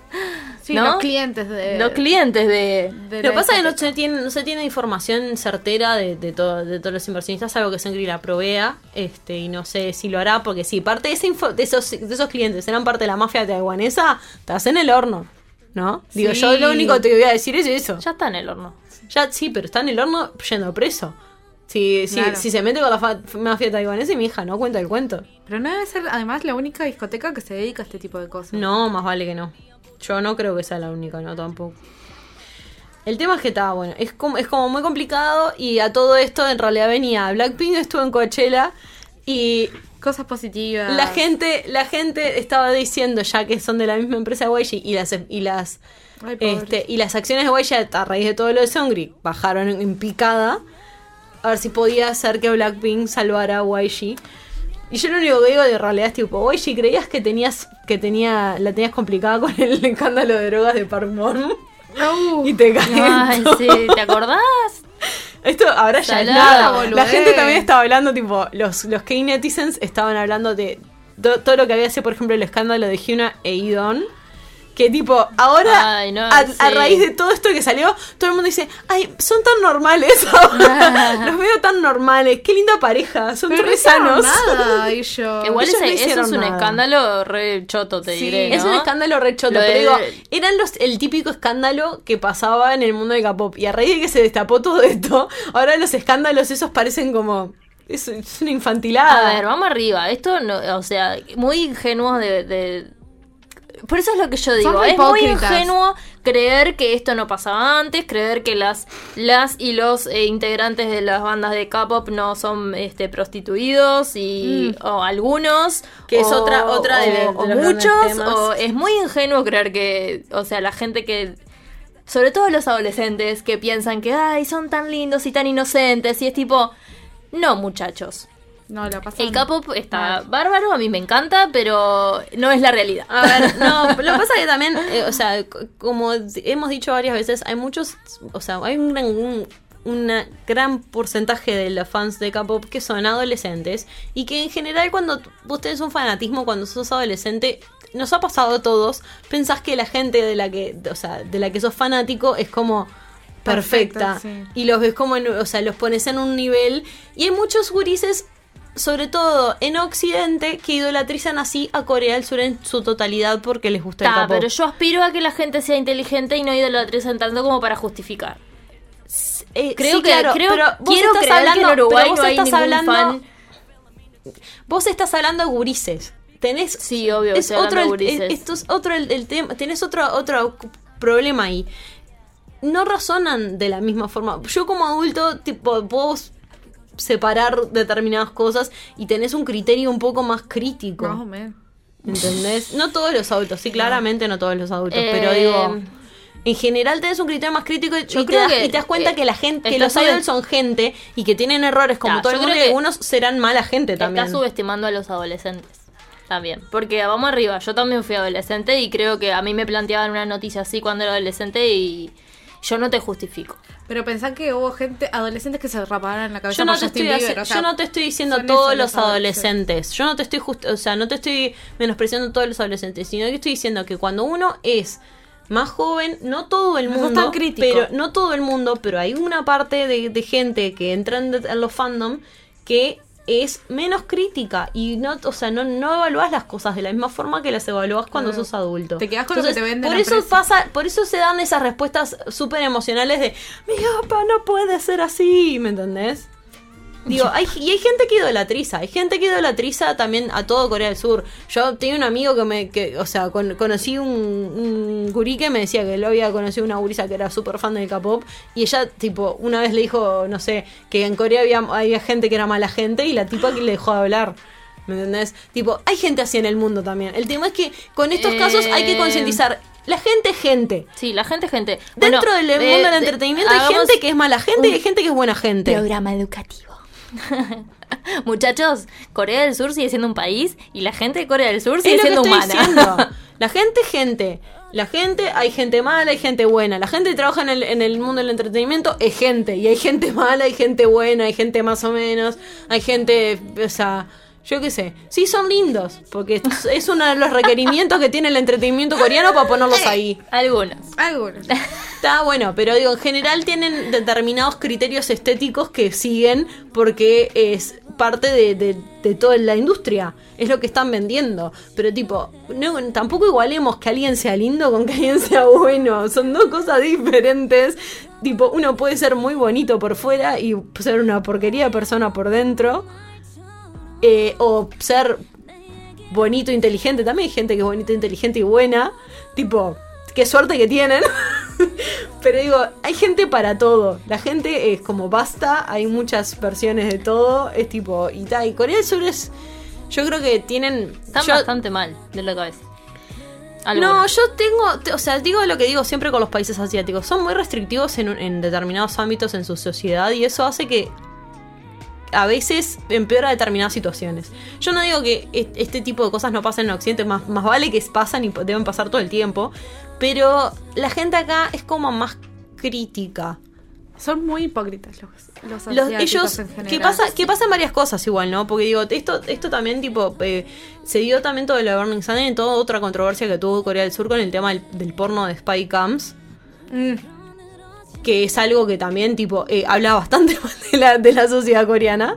J: Sí,
K: ¿no?
J: los clientes de.
K: Los clientes de...
J: de
G: Lo que pasa es que no se tiene, no se tiene información certera de, de, todo- de todos los inversionistas, algo que Sengri la provea, este, y no sé si lo hará, porque si parte de, esa info- de, esos, de esos clientes eran parte de la mafia taiwanesa, estás en el horno, ¿no? Digo,
K: Sí.
G: yo lo único que te voy a decir es eso.
K: Ya está en el horno.
G: Ya sí, pero está en el horno yendo preso. Si, si,
J: Claro.
G: si se mete con la mafia taiwanesa y mi hija no cuenta el cuento.
J: Pero no debe ser además la única discoteca que se dedica a este tipo de cosas.
G: No, más vale que no. Yo no creo que sea la única, no tampoco. El tema es que estaba bueno, es como, es como muy complicado y a todo esto en realidad venía Blackpink estuvo en Coachella y
J: Cosas positivas.
G: la gente la gente estaba diciendo ya que son de la misma empresa YG y las y las
J: Ay,
G: este, y las acciones de YG a raíz de todo lo de Songri bajaron en, en picada a ver si podía hacer que Blackpink salvara a YG. Y yo lo único que digo de realidad es tipo, YG, ¿creías que tenías que tenía la tenías complicada con el escándalo de drogas de Park Bom? Y te caes.
K: Ay, sí, ¿te acordás?
G: Esto ahora ya es nada.
J: boludez.
G: La gente también estaba hablando, tipo, los, los K-Netizens estaban hablando de to- todo lo que había sido, por ejemplo, el escándalo de Hyuna e Idon. Que tipo, ahora,
K: Ay, no,
G: a, raíz de todo esto que salió, todo el mundo dice, ay, son tan normales ahora. Los veo tan normales. Qué linda pareja. Son
J: Pero
G: re sanos.
J: nada, y yo.
K: Igual
G: Ellos
K: ese-
G: no
K: eso es un
G: nada.
K: escándalo re choto, te
G: Sí,
K: diré.
G: es
K: ¿no?
G: un escándalo re choto,
K: Lo de-
G: pero digo, eran los, el típico escándalo que pasaba en el mundo del K-pop. Y a raíz de que se destapó todo esto, ahora los escándalos esos parecen como. Es, es una infantilada.
K: A ver, vamos arriba. Esto, no, o sea, muy ingenuo de, de- Por eso es lo que yo digo. Es muy ingenuo creer que esto no pasaba antes, creer que las, las y los eh, integrantes de las bandas de K-pop no son este, prostituidos y o algunos.
G: Mm. Que es
K: o-
G: otra- otra de- de
K: o- muchos. O es muy ingenuo creer que, o sea, la gente que sobre todo los adolescentes que piensan que ay son tan lindos y tan inocentes y es tipo no muchachos
J: No, la pasan.
K: el K-pop está bárbaro a mí me encanta pero no es la realidad.
G: A ver, no, lo que pasa es que también, eh, o sea, como hemos dicho varias veces, hay muchos, o sea, hay un gran, un una gran porcentaje de los fans de K-pop que son adolescentes y que en general cuando vos tenés un fanatismo cuando sos adolescente nos ha pasado a todos pensás que la gente de la que o sea de la que sos fanático es como perfecta
J: Perfecta,
G: y los ves como en- o sea los pones en un nivel y hay muchos gurises sobre todo en Occidente que idolatrizan así a Corea del Sur en su totalidad porque les gusta el K-pop
K: pero yo aspiro a que la gente sea inteligente y no idolatricen tanto como para justificar
G: Eh,
K: creo
G: sí,
K: que
G: claro,
K: creo,
G: pero vos
K: quiero
G: estás hablando,
K: que en Uruguay
G: vos
K: no
G: estás hablando,
K: fan
G: vos estás hablando de gurises. Tenés
K: sí obvio
G: es otro el, el- esto es otro el, el tema, tenés otro otro problema ahí. No razonan de la misma forma. Yo como adulto tipo puedo separar determinadas cosas y tenés un criterio un poco más crítico.
J: Más o menos.
G: ¿Entendés? No todos los adultos, sí, claramente no todos los adultos,
K: Eh,
G: pero digo, en general tenés un criterio más crítico y,
K: Yo
G: y te,
K: creo
G: das,
K: que,
G: y te das cuenta
K: eh,
G: que la gente, que los idols son gente y que tienen errores como
K: Ta,
G: todo el mundo y
K: creo que
G: algunos serán mala gente también.
K: Está subestimando a los adolescentes. También. Porque vamos arriba, yo también fui adolescente y creo que a mí me planteaban una noticia así cuando era adolescente y yo no te justifico.
J: Pero pensá que hubo gente, adolescentes que se raparon en la cabeza
G: Yo no,
J: por
G: te
J: Justin
G: estoy,
J: Bieber,
G: haci-
J: o sea,
G: yo no te estoy diciendo todos los adolescentes. Yo no te estoy just- o sea, no te estoy menospreciando todos los adolescentes, sino que estoy diciendo que cuando uno es más joven, no todo el
J: No
G: mundo,
J: tan crítico.
G: pero no todo el mundo, pero hay una parte de, de gente que entra en, en los fandom que es menos crítica y no, o sea, no, no evalúas las cosas de la misma forma que las evalúas cuando
J: Claro.
G: sos adulto.
J: Te quedás con lo que te venden
G: Por eso pasa, por eso se dan esas respuestas súper emocionales de mi papá no puede ser así, ¿me entendés? Digo, hay, y hay gente que idolatriza, hay gente que idolatriza también a todo Corea del Sur. Yo tenía un amigo que me, que, o sea, con- conocí un, un gurí que me decía que lo había conocido una gurisa que era súper fan del K-pop y ella, tipo, una vez le dijo, no sé, que en Corea había, había gente que era mala gente y la tipa que le dejó de hablar. ¿Me entendés? Tipo, hay gente así en el mundo también. El tema es que con estos casos hay que
K: Eh,
G: concientizar. La gente es gente.
K: Sí, la gente es gente.
G: Dentro
K: Bueno,
G: del
K: eh,
G: mundo del
K: de-
G: entretenimiento hay gente que es mala gente y hay gente que es buena gente.
K: Programa educativo. Muchachos, Corea del Sur sigue siendo un país y la gente de Corea del Sur sigue
G: Es
K: siendo humana.
G: diciendo. La gente es gente. La gente, hay gente mala, hay gente buena. La gente que trabaja en el, en el mundo del entretenimiento es gente. Y hay gente mala, hay gente buena, hay gente más o menos. Hay gente, o sea, yo qué sé. Sí, son lindos. Porque es- uno de los requerimientos que tiene el entretenimiento coreano para ponerlos ahí.
K: Algunos.
J: Algunos.
G: Está bueno, pero digo, en general tienen determinados criterios estéticos que siguen porque es parte de, de- de toda la industria. Es lo que están vendiendo. Pero tipo, no, tampoco igualemos que alguien sea lindo con que alguien sea bueno. Son dos cosas diferentes. Tipo, uno puede ser muy bonito por fuera y ser una porquería de persona por dentro. Eh, o ser bonito, inteligente. También hay gente que es bonita, inteligente y buena. Tipo, qué suerte que tienen. Pero digo, hay gente para todo. La gente es como basta, hay muchas versiones de todo. Es tipo, y tal. Y Corea del Sur es. Yo creo que tienen.
K: Están
G: yo-
K: bastante mal de la cabeza.
G: no, yo tengo, te- o sea, digo lo que digo siempre con los países asiáticos. Son muy restrictivos en determinados ámbitos en su sociedad y eso hace que a veces empeora determinadas situaciones. Yo no digo que este tipo de cosas no pasen en Occidente, más, más vale que pasan y deben pasar todo el tiempo, pero la gente acá es como más crítica.
J: Son muy hipócritas los, los,
G: Los- ellos
J: en general.
G: que pasa que pasan varias cosas igual no porque digo esto esto también tipo eh, se dio también todo lo de Burning Sun y toda otra controversia que tuvo Corea del Sur con el tema del, del porno de spy cams
J: Mm.
G: Que es algo que también tipo eh, habla bastante de la, de la sociedad coreana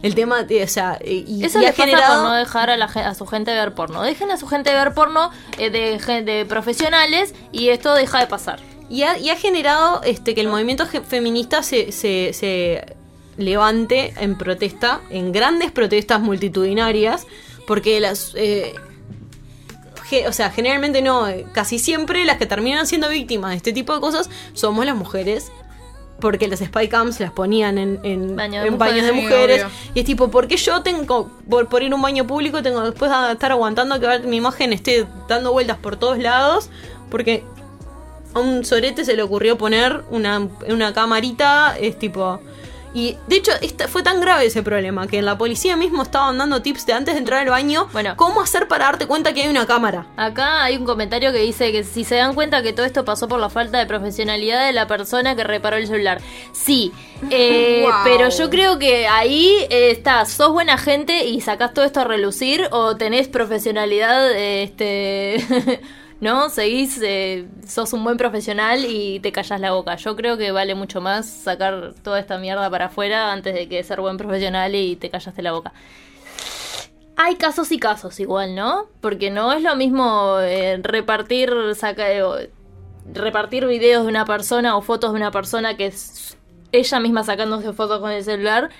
G: el tema de, o sea eh, y,
K: Eso
G: y ha
K: pasa
G: generado
K: por no dejar a, la, a su gente ver porno. Dejen a su gente ver porno eh, de, profesionales y esto deja de pasar.
G: Y ha, y ha generado este que el movimiento feminista se, se, se levante en protesta, en grandes protestas multitudinarias, porque las... eh, o sea, generalmente no, eh, casi siempre las que terminan siendo víctimas de este tipo de cosas somos las mujeres. Porque las spy cams las ponían en, en,
K: Baño de
G: en baños de
K: mujeres, sí,
G: y es tipo, ¿por qué yo tengo, por, por ir a un baño público, tengo después a estar aguantando que mi imagen esté dando vueltas por todos lados? Porque a un sorete se le ocurrió poner una, una camarita, es tipo... Y de hecho esta- fue tan grave ese problema que en la policía mismo estaban dando tips de antes de entrar al baño, cómo hacer para darte cuenta que hay una cámara.
K: Acá hay un comentario que dice que si se dan cuenta que todo esto pasó por la falta de profesionalidad de la persona que reparó el celular. Sí, eh,
J: Wow.
K: pero yo creo que ahí eh, está, sos buena gente y sacás todo esto a relucir o tenés profesionalidad, eh, este... ¿No? Seguís, eh, sos un buen profesional y te callas la boca. Yo creo que vale mucho más sacar toda esta mierda para afuera antes de que ser buen profesional y te callaste la boca. Hay casos y casos igual, ¿no? Porque no es lo mismo eh, repartir saca, eh, repartir videos de una persona o fotos de una persona que es ella misma sacándose fotos con el celular.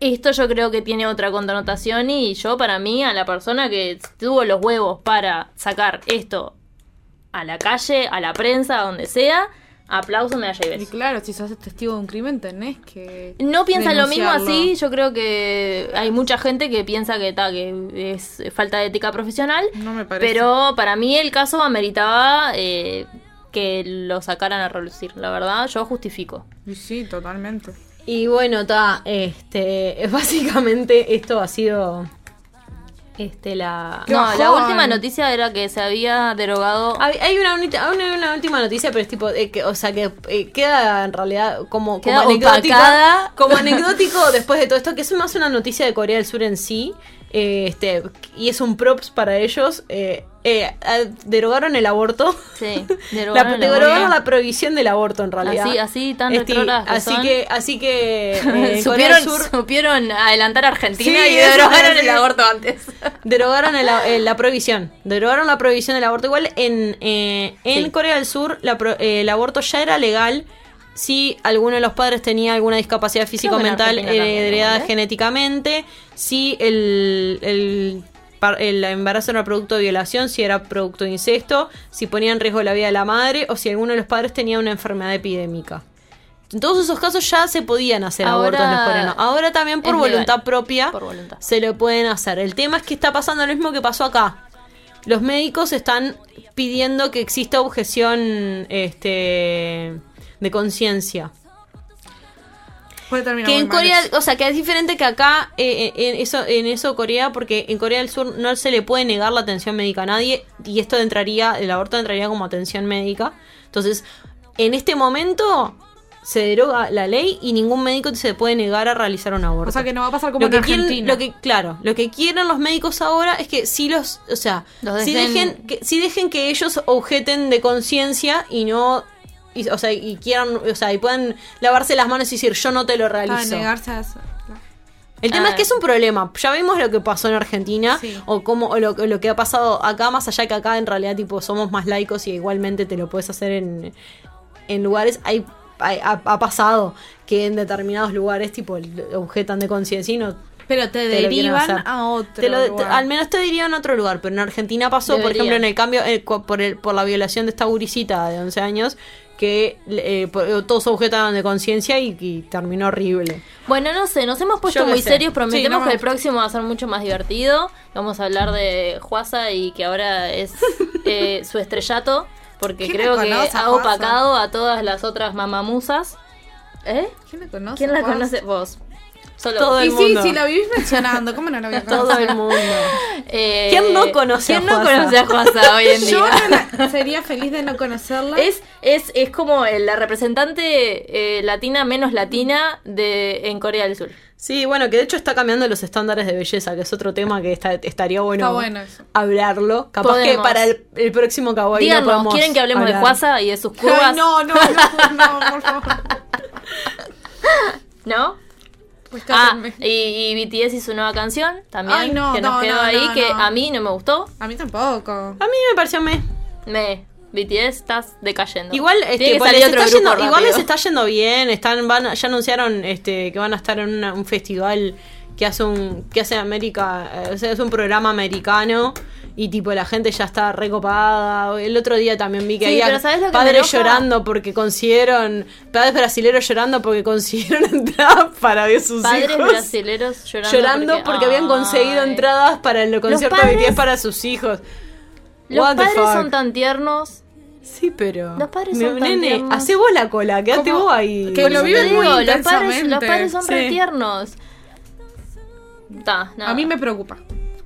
K: Esto yo creo que tiene otra connotación y yo para mí a la persona que tuvo los huevos para sacar esto a la calle, a la prensa, a donde sea, aplauso, me
J: Y
K: beso.
J: claro, si sos testigo de un crimen tenés que.
K: No piensan lo mismo así, yo creo que hay mucha gente que piensa que, ta, que es falta de ética profesional,
J: No me parece.
K: pero para mí el caso ameritaba eh, que lo sacaran a relucir, la verdad, yo justifico.
J: Y sí, totalmente.
G: Y bueno, está, este, básicamente esto ha sido, este, la...
K: No, la última noticia era que se había derogado...
G: Hay, hay una, hay última noticia, pero es tipo, eh, que, o sea, que eh, queda en realidad como, como como anecdótico después de todo esto, que es más una noticia de Corea del Sur en sí, eh, este, y es un props para ellos. eh, eh, derogaron el aborto.
K: Sí,
G: La,
K: derogaron el
G: derogaron
K: aborto.
G: la prohibición del aborto en realidad.
K: Así, así tan
G: Este,
K: que
G: así
K: son.
G: que, así que eh,
K: supieron,
G: Sur
K: supieron adelantar a Argentina
G: Sí,
K: y derogaron el aborto antes.
G: Derogaron el- el- la prohibición. Derogaron la prohibición del aborto. Igual en, eh, en
K: Sí.
G: Corea del Sur la el aborto ya era legal si alguno de los padres tenía alguna discapacidad físico-mental heredada
K: ¿eh?
G: genéticamente, si el, el, el embarazo era producto de violación, si era producto de incesto, si ponía en riesgo la vida de la madre o si alguno de los padres tenía una enfermedad epidémica. En todos esos casos ya se podían hacer
K: Ahora
G: abortos los coreanos. Ahora también por
K: legal.
G: voluntad propia
K: Por voluntad.
G: se lo pueden hacer. El tema es que está pasando lo mismo que pasó acá. Los médicos están pidiendo que exista objeción este, de conciencia.
J: Puede terminar
G: Que en Corea, o sea, que es diferente que acá, eh, en eso, en eso Corea, porque en Corea del Sur no se le puede negar la atención médica a nadie y esto entraría, el aborto entraría como atención médica. Entonces, en este momento se deroga la ley y ningún médico se puede negar a realizar un aborto.
J: O sea que no va a pasar como
G: lo que
J: en
G: quieren,
J: Argentina.
G: lo que claro, lo que quieren los médicos ahora es que sí los, o sea,
K: Los
G: sí
K: dejen-
G: dejen que sí dejen que ellos objeten de conciencia y no y, o sea, y quieran, o sea, y puedan lavarse las manos y decir, "Yo no te lo
J: Ah,
G: realizo."
J: negarse a eso.
G: El tema
K: Ah.
G: es que es un problema. Ya vimos lo que pasó en Argentina
J: Sí.
G: o cómo o lo, lo que ha pasado acá, más allá que acá en realidad tipo somos más laicos y igualmente te lo puedes hacer en, en lugares. Hay, hay- ha, ha pasado que en determinados lugares tipo objetan de conciencia y no
J: Pero te,
G: te
J: derivan a otro.
G: Te lo- te-
J: lugar.
G: al menos te dirían a otro lugar, pero en Argentina pasó, por ejemplo, en el cambio eh, por, el, por la violación de esta gurisita de 11 años, que eh, por- todos objetaron de conciencia y, y terminó horrible.
K: Bueno, no sé, nos hemos puesto muy
G: sé.
K: serios. Prometemos
J: Sí, no me
K: que el próximo va a ser mucho más divertido. Vamos a hablar de Juasa y que ahora es eh, su estrellato. Porque
J: ¿Quién
K: creo que
J: conoce
K: ha
J: Juasa?
K: opacado a todas las otras mamamusas. ¿Eh?
J: ¿Quién la conoce?
K: ¿Quién la conoce? Vos. Solo
G: Todo el
J: y sí,
G: mundo.
J: si la vivís mencionando, ¿cómo no la voy a conocer?
G: Todo el mundo.
K: Eh,
G: ¿Quién no conoce
K: ¿quién
G: a
K: no
G: Juasa?
K: conoce a Juasa hoy en
J: Yo
K: día?
J: no- sería feliz de no conocerla.
K: Es, es, es como la representante eh, latina menos latina de en Corea del Sur.
G: Sí, bueno, que de hecho está cambiando los estándares de belleza, que es otro tema que está, estaría bueno,
J: Está bueno eso.
G: hablarlo. Capaz que para el, el próximo Kawaii no
K: Díganos,
G: podemos
K: ¿quieren que hablemos de. Juasa y de sus curvas?
J: Ay, no, no, no, no, por favor.
K: ¿No?
J: Pues
K: Ah, y, y BTS hizo su nueva canción también,
J: Ay, no,
K: que nos
J: no,
K: quedó
J: no,
K: ahí,
J: no,
K: que
J: no.
K: a mí no me gustó.
J: A mí tampoco.
G: A mí me pareció me.
K: Me, BTS estás decayendo.
G: Igual, este,
K: que
G: pues,
K: salir
G: les
K: otro
G: está
K: grupo
G: yendo, igual les está yendo bien, están, van, ya anunciaron este, que van a estar en una- un festival que hace un, que hace América, eh, o sea, es un programa americano y tipo la gente ya está recopada. El otro día también vi que
K: Sí,
G: había
K: pero ¿sabes lo que me
G: padres llorando porque consiguieron, padres brasileños llorando porque consiguieron entradas para ver sus
K: Padres
G: hijos.
K: brasileros llorando,
G: Llorando porque, habían conseguido entradas para el concierto de
K: padres-
G: BTS para sus hijos.
K: Los
G: What
K: padres son tan tiernos.
G: Sí, pero.
K: Los padres
G: Mi
K: son tan
G: nene,
K: tiernos.
G: hacé vos la cola, quédate
J: Como
G: vos ahí.
J: que lo viven
K: te
J: muy
K: digo, los padres, los padres son re tiernos. Nada.
J: A mí me preocupa.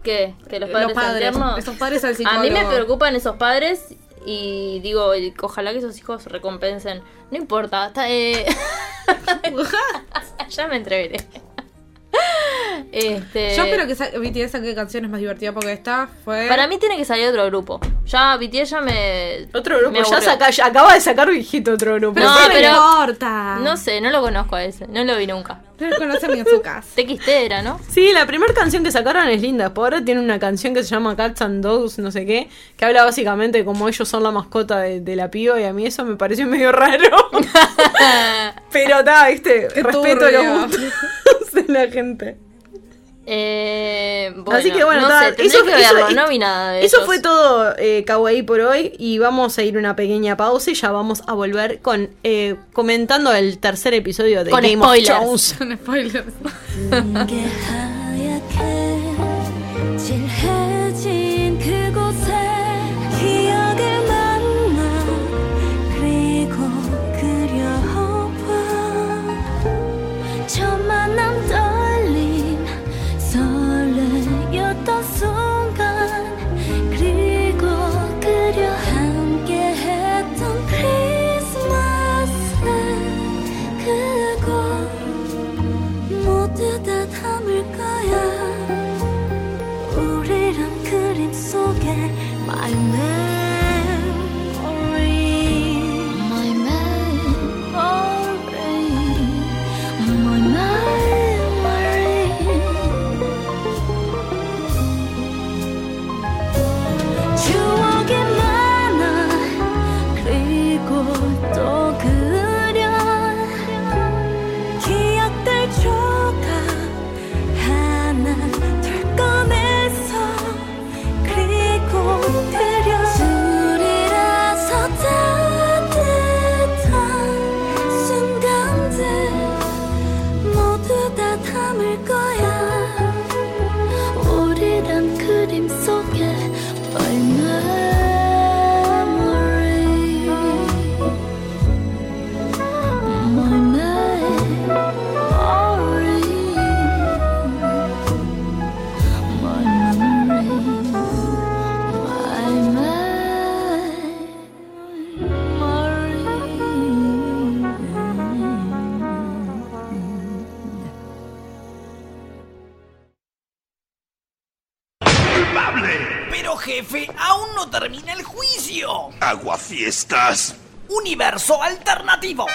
K: ¿Qué? ¿Que los padres,
J: Los padres, esos padres al
K: A
J: psicólogo.
K: mí me preocupan esos padres y digo, ojalá que esos hijos recompensen. No importa, está, eh... ya me entreveré. Este,
J: Yo espero que BTS saque canciones más divertidas porque esta fue.
K: Para mí tiene que salir otro grupo. Ya BTS ya me...
G: Otro grupo,
K: me
G: ya, saca, ya acaba de sacar viejito otro grupo.
K: No,
J: ¿qué me
K: pero-
J: importa?
K: No sé, no lo conozco a ese. No lo vi nunca.
J: No lo conoce ni en su casa.
K: TXT era, ¿no?
G: Sí, la primera canción que sacaron es linda. Por ahora tiene una canción que se llama Cats and Dogs, no sé qué, que habla básicamente de cómo ellos son la mascota de, de la piba y a mí eso me pareció medio raro. Pero está, viste,
J: Qué
G: respeto
J: turbio.
G: los gustos de la gente.
K: Eh, bueno,
G: Así que bueno,
K: no sé, tendré que verlo, no vi nada de
G: Eso
K: ellos.
G: fue todo eh, Kawaii por hoy y vamos a ir a una pequeña pausa y ya vamos a volver con eh, comentando el tercer episodio de
K: Con
G: Game
K: spoilers.
G: of Thrones.
J: Con spoilers.
I: Yeah. Juicio.
B: Aguafiestas.
I: Universo alternativo.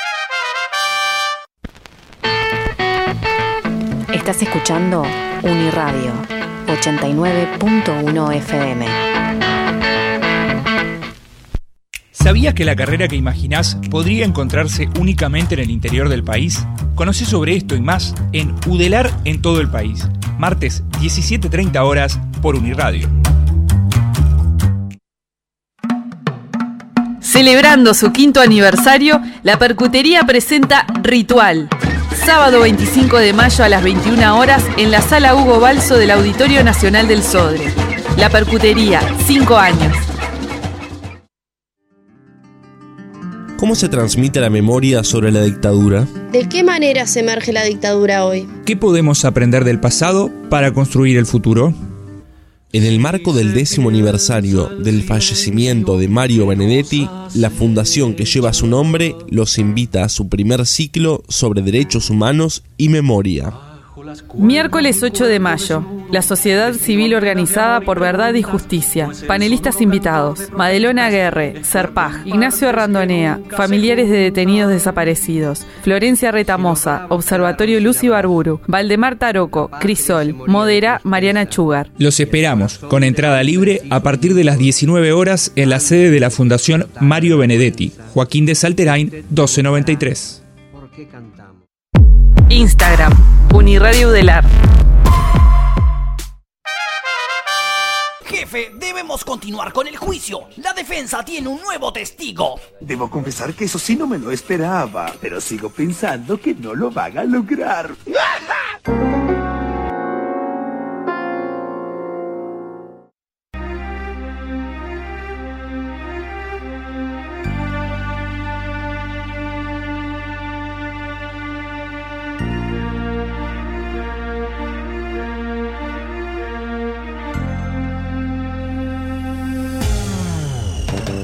M: Estás escuchando Uniradio 89.1 FM.
N: ¿Sabías que la carrera que imaginás podría encontrarse únicamente en el interior del país? Conoce sobre esto y más en Udelar en todo el país. Martes, 17.30 horas por Uniradio.
O: Celebrando su quinto aniversario, la Percutería presenta Ritual. Sábado 25 de mayo a las 21 horas en la Sala Hugo Balso del Auditorio Nacional del Sodre. La Percutería, 5 años.
P: ¿Cómo se transmite la memoria sobre la dictadura?
Q: ¿De qué manera se emerge la dictadura hoy?
N: ¿Qué podemos aprender del pasado para construir el futuro?
P: En el marco del décimo aniversario del fallecimiento de Mario Benedetti, la fundación que lleva su nombre los invita a su primer ciclo sobre derechos humanos y memoria.
O: Miércoles 8 de mayo. La Sociedad Civil Organizada por Verdad y Justicia. Panelistas invitados. Madelona Guerre, Serpaj, Ignacio Randonea, familiares de detenidos desaparecidos. Florencia Retamosa, Observatorio Lucy Barburu. Valdemar Taroco, Crisol. Modera Mariana Chugar.
N: Los esperamos, con entrada libre, a partir de las 19 horas en la sede de la Fundación Mario Benedetti, Joaquín de Salterain, 1293.
O: Instagram. Uniradio Udelar.
H: Jefe, debemos continuar con el juicio. La defensa tiene un nuevo testigo.
R: Debo confesar que eso sí no me lo esperaba, pero sigo pensando que no lo van a lograr.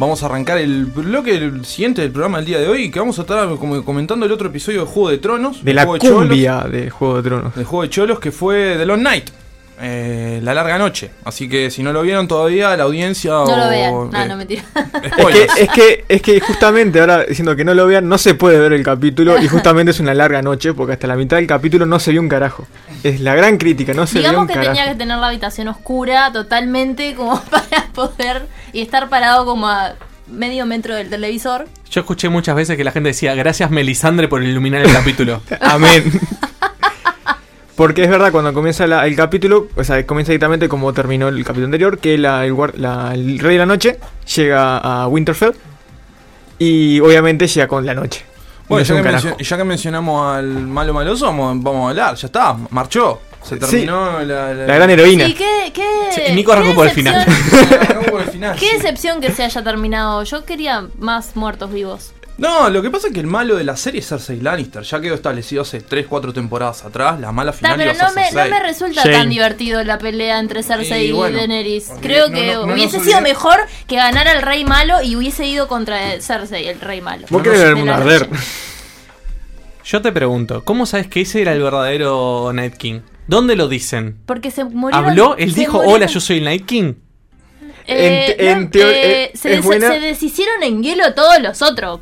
S: vamos a arrancar el bloque el siguiente del programa del día de hoy, que vamos a estar como comentando el otro episodio de Juego de Tronos.
F: De la
S: Cholos,
F: cumbia de Juego de Tronos.
S: del Juego de Cholos, que fue The Long Night. Eh, la larga noche. Así que si no lo vieron todavía, la audiencia
K: No
S: o,
K: lo vean. No,
S: eh,
K: no, mentira.
F: Es que, es, que, es que justamente ahora diciendo que no lo vean, no se puede ver el capítulo y justamente es una larga noche porque hasta la mitad del capítulo no se vio un carajo. Es la gran crítica, no se vio
K: Digamos
F: un
K: que
F: carajo.
K: tenía que tener la habitación oscura totalmente como para poder y estar parado como a medio metro del televisor.
E: Yo escuché muchas veces que la gente decía, gracias Melisandre por iluminar el capítulo.
F: Amén. Porque es verdad, cuando comienza la- el capítulo, o sea, comienza directamente como terminó el capítulo anterior, que la- el, guar- la- el Rey de la Noche llega a Winterfell y obviamente llega con la noche.
S: Bueno, ya que, ya que mencionamos al malo maloso, vamos, vamos a hablar. Ya está, marchó. Se terminó la,
F: La gran heroína.
K: Sí, qué, qué,
E: Sí, Nico arrancó
K: qué
E: por el final.
K: Qué decepción que se haya terminado. Yo quería más muertos vivos.
S: No, lo que pasa es que el malo de la serie es Cersei Lannister. Ya quedó establecido hace 3-4 temporadas atrás. La mala
K: Ta,
S: final
K: pero
S: iba a
K: no me, no
S: Cersei.
K: me resulta tan divertido la pelea entre Cersei
S: Y
K: y,
S: bueno,
K: Daenerys. Creo
S: no,
K: que
S: no, no
K: hubiese sido mejor que ganara el rey malo y hubiese ido contra Cersei, el rey malo.
F: Vos querés ver
K: la
F: arder.
E: Yo te pregunto, ¿cómo sabes que ese era el verdadero Night King? ¿Dónde lo dicen?
K: Porque se murieron.
E: ¿Habló? ¿Él dijo,
K: murieron-
E: hola, yo soy el Night King?
K: Eh,
F: En- en
K: no, eh,
F: eh,
K: se,
F: es
K: des-
F: buena-
K: se deshicieron en hielo todos los otros.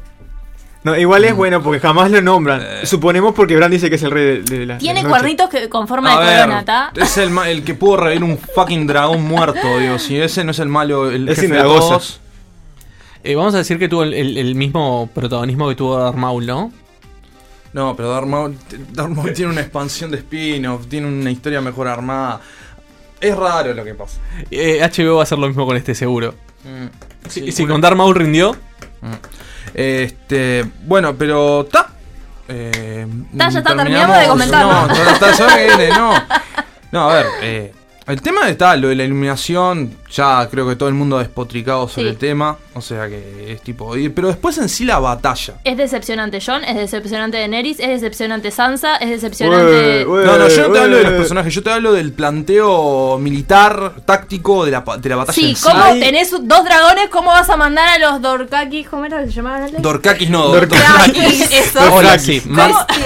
F: No, igual es bueno porque jamás lo nombran. Suponemos porque Bran dice que es el rey de, de la
K: Tiene
F: de
K: cuernitos que, con forma
S: A
K: de
S: ver,
K: corona, ¿tá?
S: es el, el que pudo revivir un fucking dragón muerto, digo. Si ese no es el malo, el
F: Es
S: jefe de todos.
E: Eh, vamos a decir que tuvo el, el- el mismo protagonismo que tuvo Darth Maul, ¿no?
S: No, pero Darth Maul, Darth Maul tiene una expansión de spin-off, tiene una historia mejor armada. Es raro lo que pasa.
E: Eh, HBO va a hacer lo mismo con este seguro.
S: Mm,
E: Si,
S: sí,
E: si con Darth Maul rindió,
S: Este, bueno, pero está. Eh,
K: Ta, ya está,
S: terminamos-
K: terminamos de comentarlo.
S: No, ya viene, no. No, a ver, eh, el tema está, lo de la iluminación, ya creo que todo el mundo ha despotricado sobre
K: Sí.
S: el tema, o sea que es tipo, pero después en sí la batalla.
K: Es decepcionante John, es decepcionante Daenerys, es decepcionante Sansa, es decepcionante.
S: No, no, yo no te hablo de los personajes, yo te hablo del planteo militar, táctico de la, pa- de la batalla
K: Sí,
S: en sí.
K: ¿cómo tenés dos dragones? ¿Cómo vas a mandar a los Dorkakis? ¿Cómo era que se llamaban?
S: Dorkakis no,
K: Dorkakis, eso.
E: Ahora sí, más-.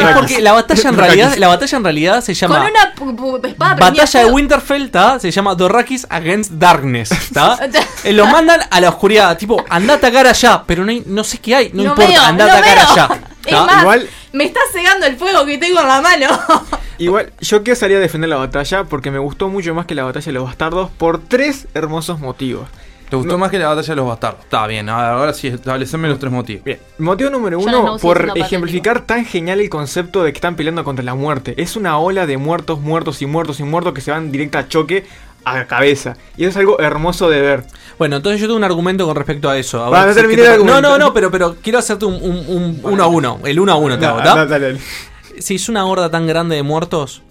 E: Es porque la batalla en realidad, la batalla en realidad se
K: Con
E: llama
K: una pu- pu- espada
E: Batalla de. Winterfell, ¿tá? Se llama Dorrakis Against Darkness, ¿tá? Eh, Lo mandan a la oscuridad, tipo, anda a atacar allá, pero no, hay- no sé qué hay, no,
K: No
E: importa,
K: veo,
E: anda a
K: no
E: atacar
K: veo.
E: allá.
K: Es más,
F: Igual-
K: me está cegando el fuego que tengo en la mano.
F: Igual, yo quiero salir a defender la batalla porque me gustó mucho más que la batalla de los bastardos por tres hermosos motivos.
S: ¿Te gustó más que la batalla de los bastardos? Está bien, ahora sí, estableceme los tres motivos.
F: Bien. Motivo número uno,
S: no
F: por ejemplificar tan genial el concepto de que están peleando contra la muerte. Es una ola de muertos, muertos y muertos y muertos que se van directa a choque a la cabeza. Y eso es algo hermoso de ver.
E: Bueno, entonces yo tengo un argumento con respecto a eso. A
F: Va,
E: ver
F: no
E: si-
F: terminé
E: ¿qué te-
F: el
E: No,
F: argumento.
E: no, no, pero, pero quiero hacerte un, un- un uno a uno. El uno a uno te hago.
F: Dale, dale, dale.
E: Si es una horda tan grande de muertos,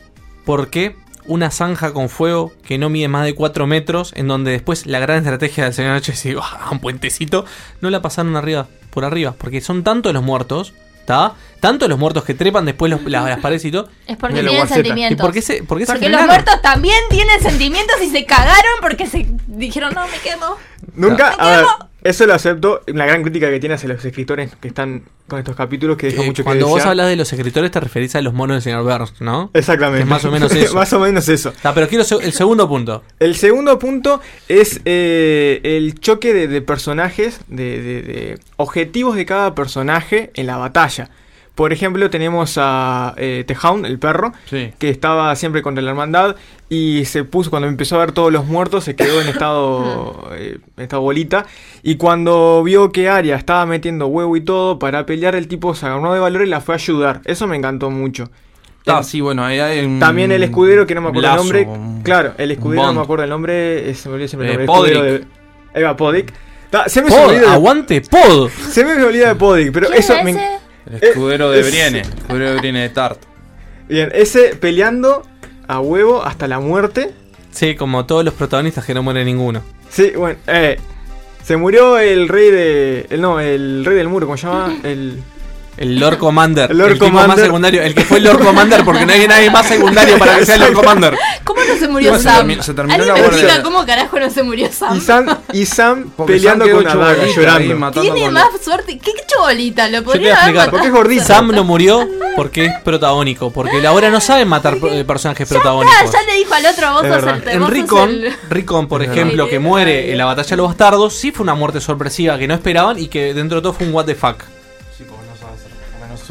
E: ¿por qué una zanja con fuego que no mide más de 4 metros, en donde después la gran estrategia del Señor Noche es ir a un puentecito, no la pasaron arriba, por arriba? Porque son tantos los muertos, ¿está? Tantos los muertos que trepan después los- las, las paredes y todo.
K: Es porque tienen
E: guarceta.
K: sentimientos.
E: ¿Y por qué se, por qué se
K: Porque los muertos también tienen sentimientos y se cagaron porque se dijeron, no, me quemo.
F: Nunca, a ver, eso lo acepto. La gran crítica que tiene hacia los escritores que están con estos capítulos que deja
E: Eh,
F: mucho que
E: Cuando vos
F: desear.
E: hablas de los escritores te referís a los monos del señor Burns, ¿no?
F: Exactamente.
E: Es más o menos eso.
F: Más o menos eso.
E: Ah, pero quiero el segundo punto.
F: El segundo punto es eh, el choque de, de personajes, de, de- de objetivos de cada personaje en la batalla. Por ejemplo, tenemos a eh, The Hound, el perro,
S: Sí.
F: que estaba siempre contra la hermandad y se puso, cuando empezó a ver todos los muertos, se quedó en estado, eh, en estado bolita. Y cuando vio que Arya estaba metiendo huevo y todo para pelear, el tipo se agarró de valor y la fue a ayudar. Eso me encantó mucho.
S: Ah, sí, bueno, ahí hay un
F: También el escudero, que no me acuerdo
S: lazo,
F: el nombre.
S: un-
F: Claro, el escudero,
S: Bond.
F: no me acuerdo el nombre. eh, Se me olvida siempre el
S: Eh,
F: nombre.
S: Podrick.
F: de- Eva Podic. Se me
E: Pod,
F: olvida de-
E: aguante, Pod.
F: Se me olvida de Podic, pero
K: ¿Quién
F: eso
K: es
F: me-?
S: El escudero de
F: es-
S: Brienne. El escudero de Brienne de Tart.
F: Bien, ese peleando a huevo hasta la muerte.
E: Sí, como todos los protagonistas que no muere ninguno.
F: Sí, bueno, eh, se murió el rey de. El, no, el rey del muro, ¿cómo se llama? El.
E: El Lord Commander.
F: El Lord Commander.
E: más secundario. El que fue el Lord Commander porque no hay nadie más secundario para que sea el Lord Commander.
K: ¿Cómo no se murió
S: se
K: Sam?
S: termi- se terminó
K: ¿Alguien
S: la
K: me
S: guardia.
K: explica cómo carajo no se murió Sam?
F: Y Sam, y Sam
S: Porque
F: peleando
S: Sam
F: con una daga, llorando.
S: matando
K: Tiene
S: con-
K: más suerte. ¿Qué chobolita? Lo podría
E: explicar.
F: Porque es gordito.
E: Sam no murió porque es protagónico. Porque la hora no sabe matar eh, personajes protagónicos.
K: Ah, ya le dijo al otro, vos
E: Es
K: sos
E: verdad.
K: el
E: En Ricon,
K: el-
E: Ricon, por
S: Es
E: ejemplo,
K: verdad.
E: que muere en la batalla de los bastardos, sí fue una muerte sorpresiva que no esperaban y que dentro de todo fue un what the fuck.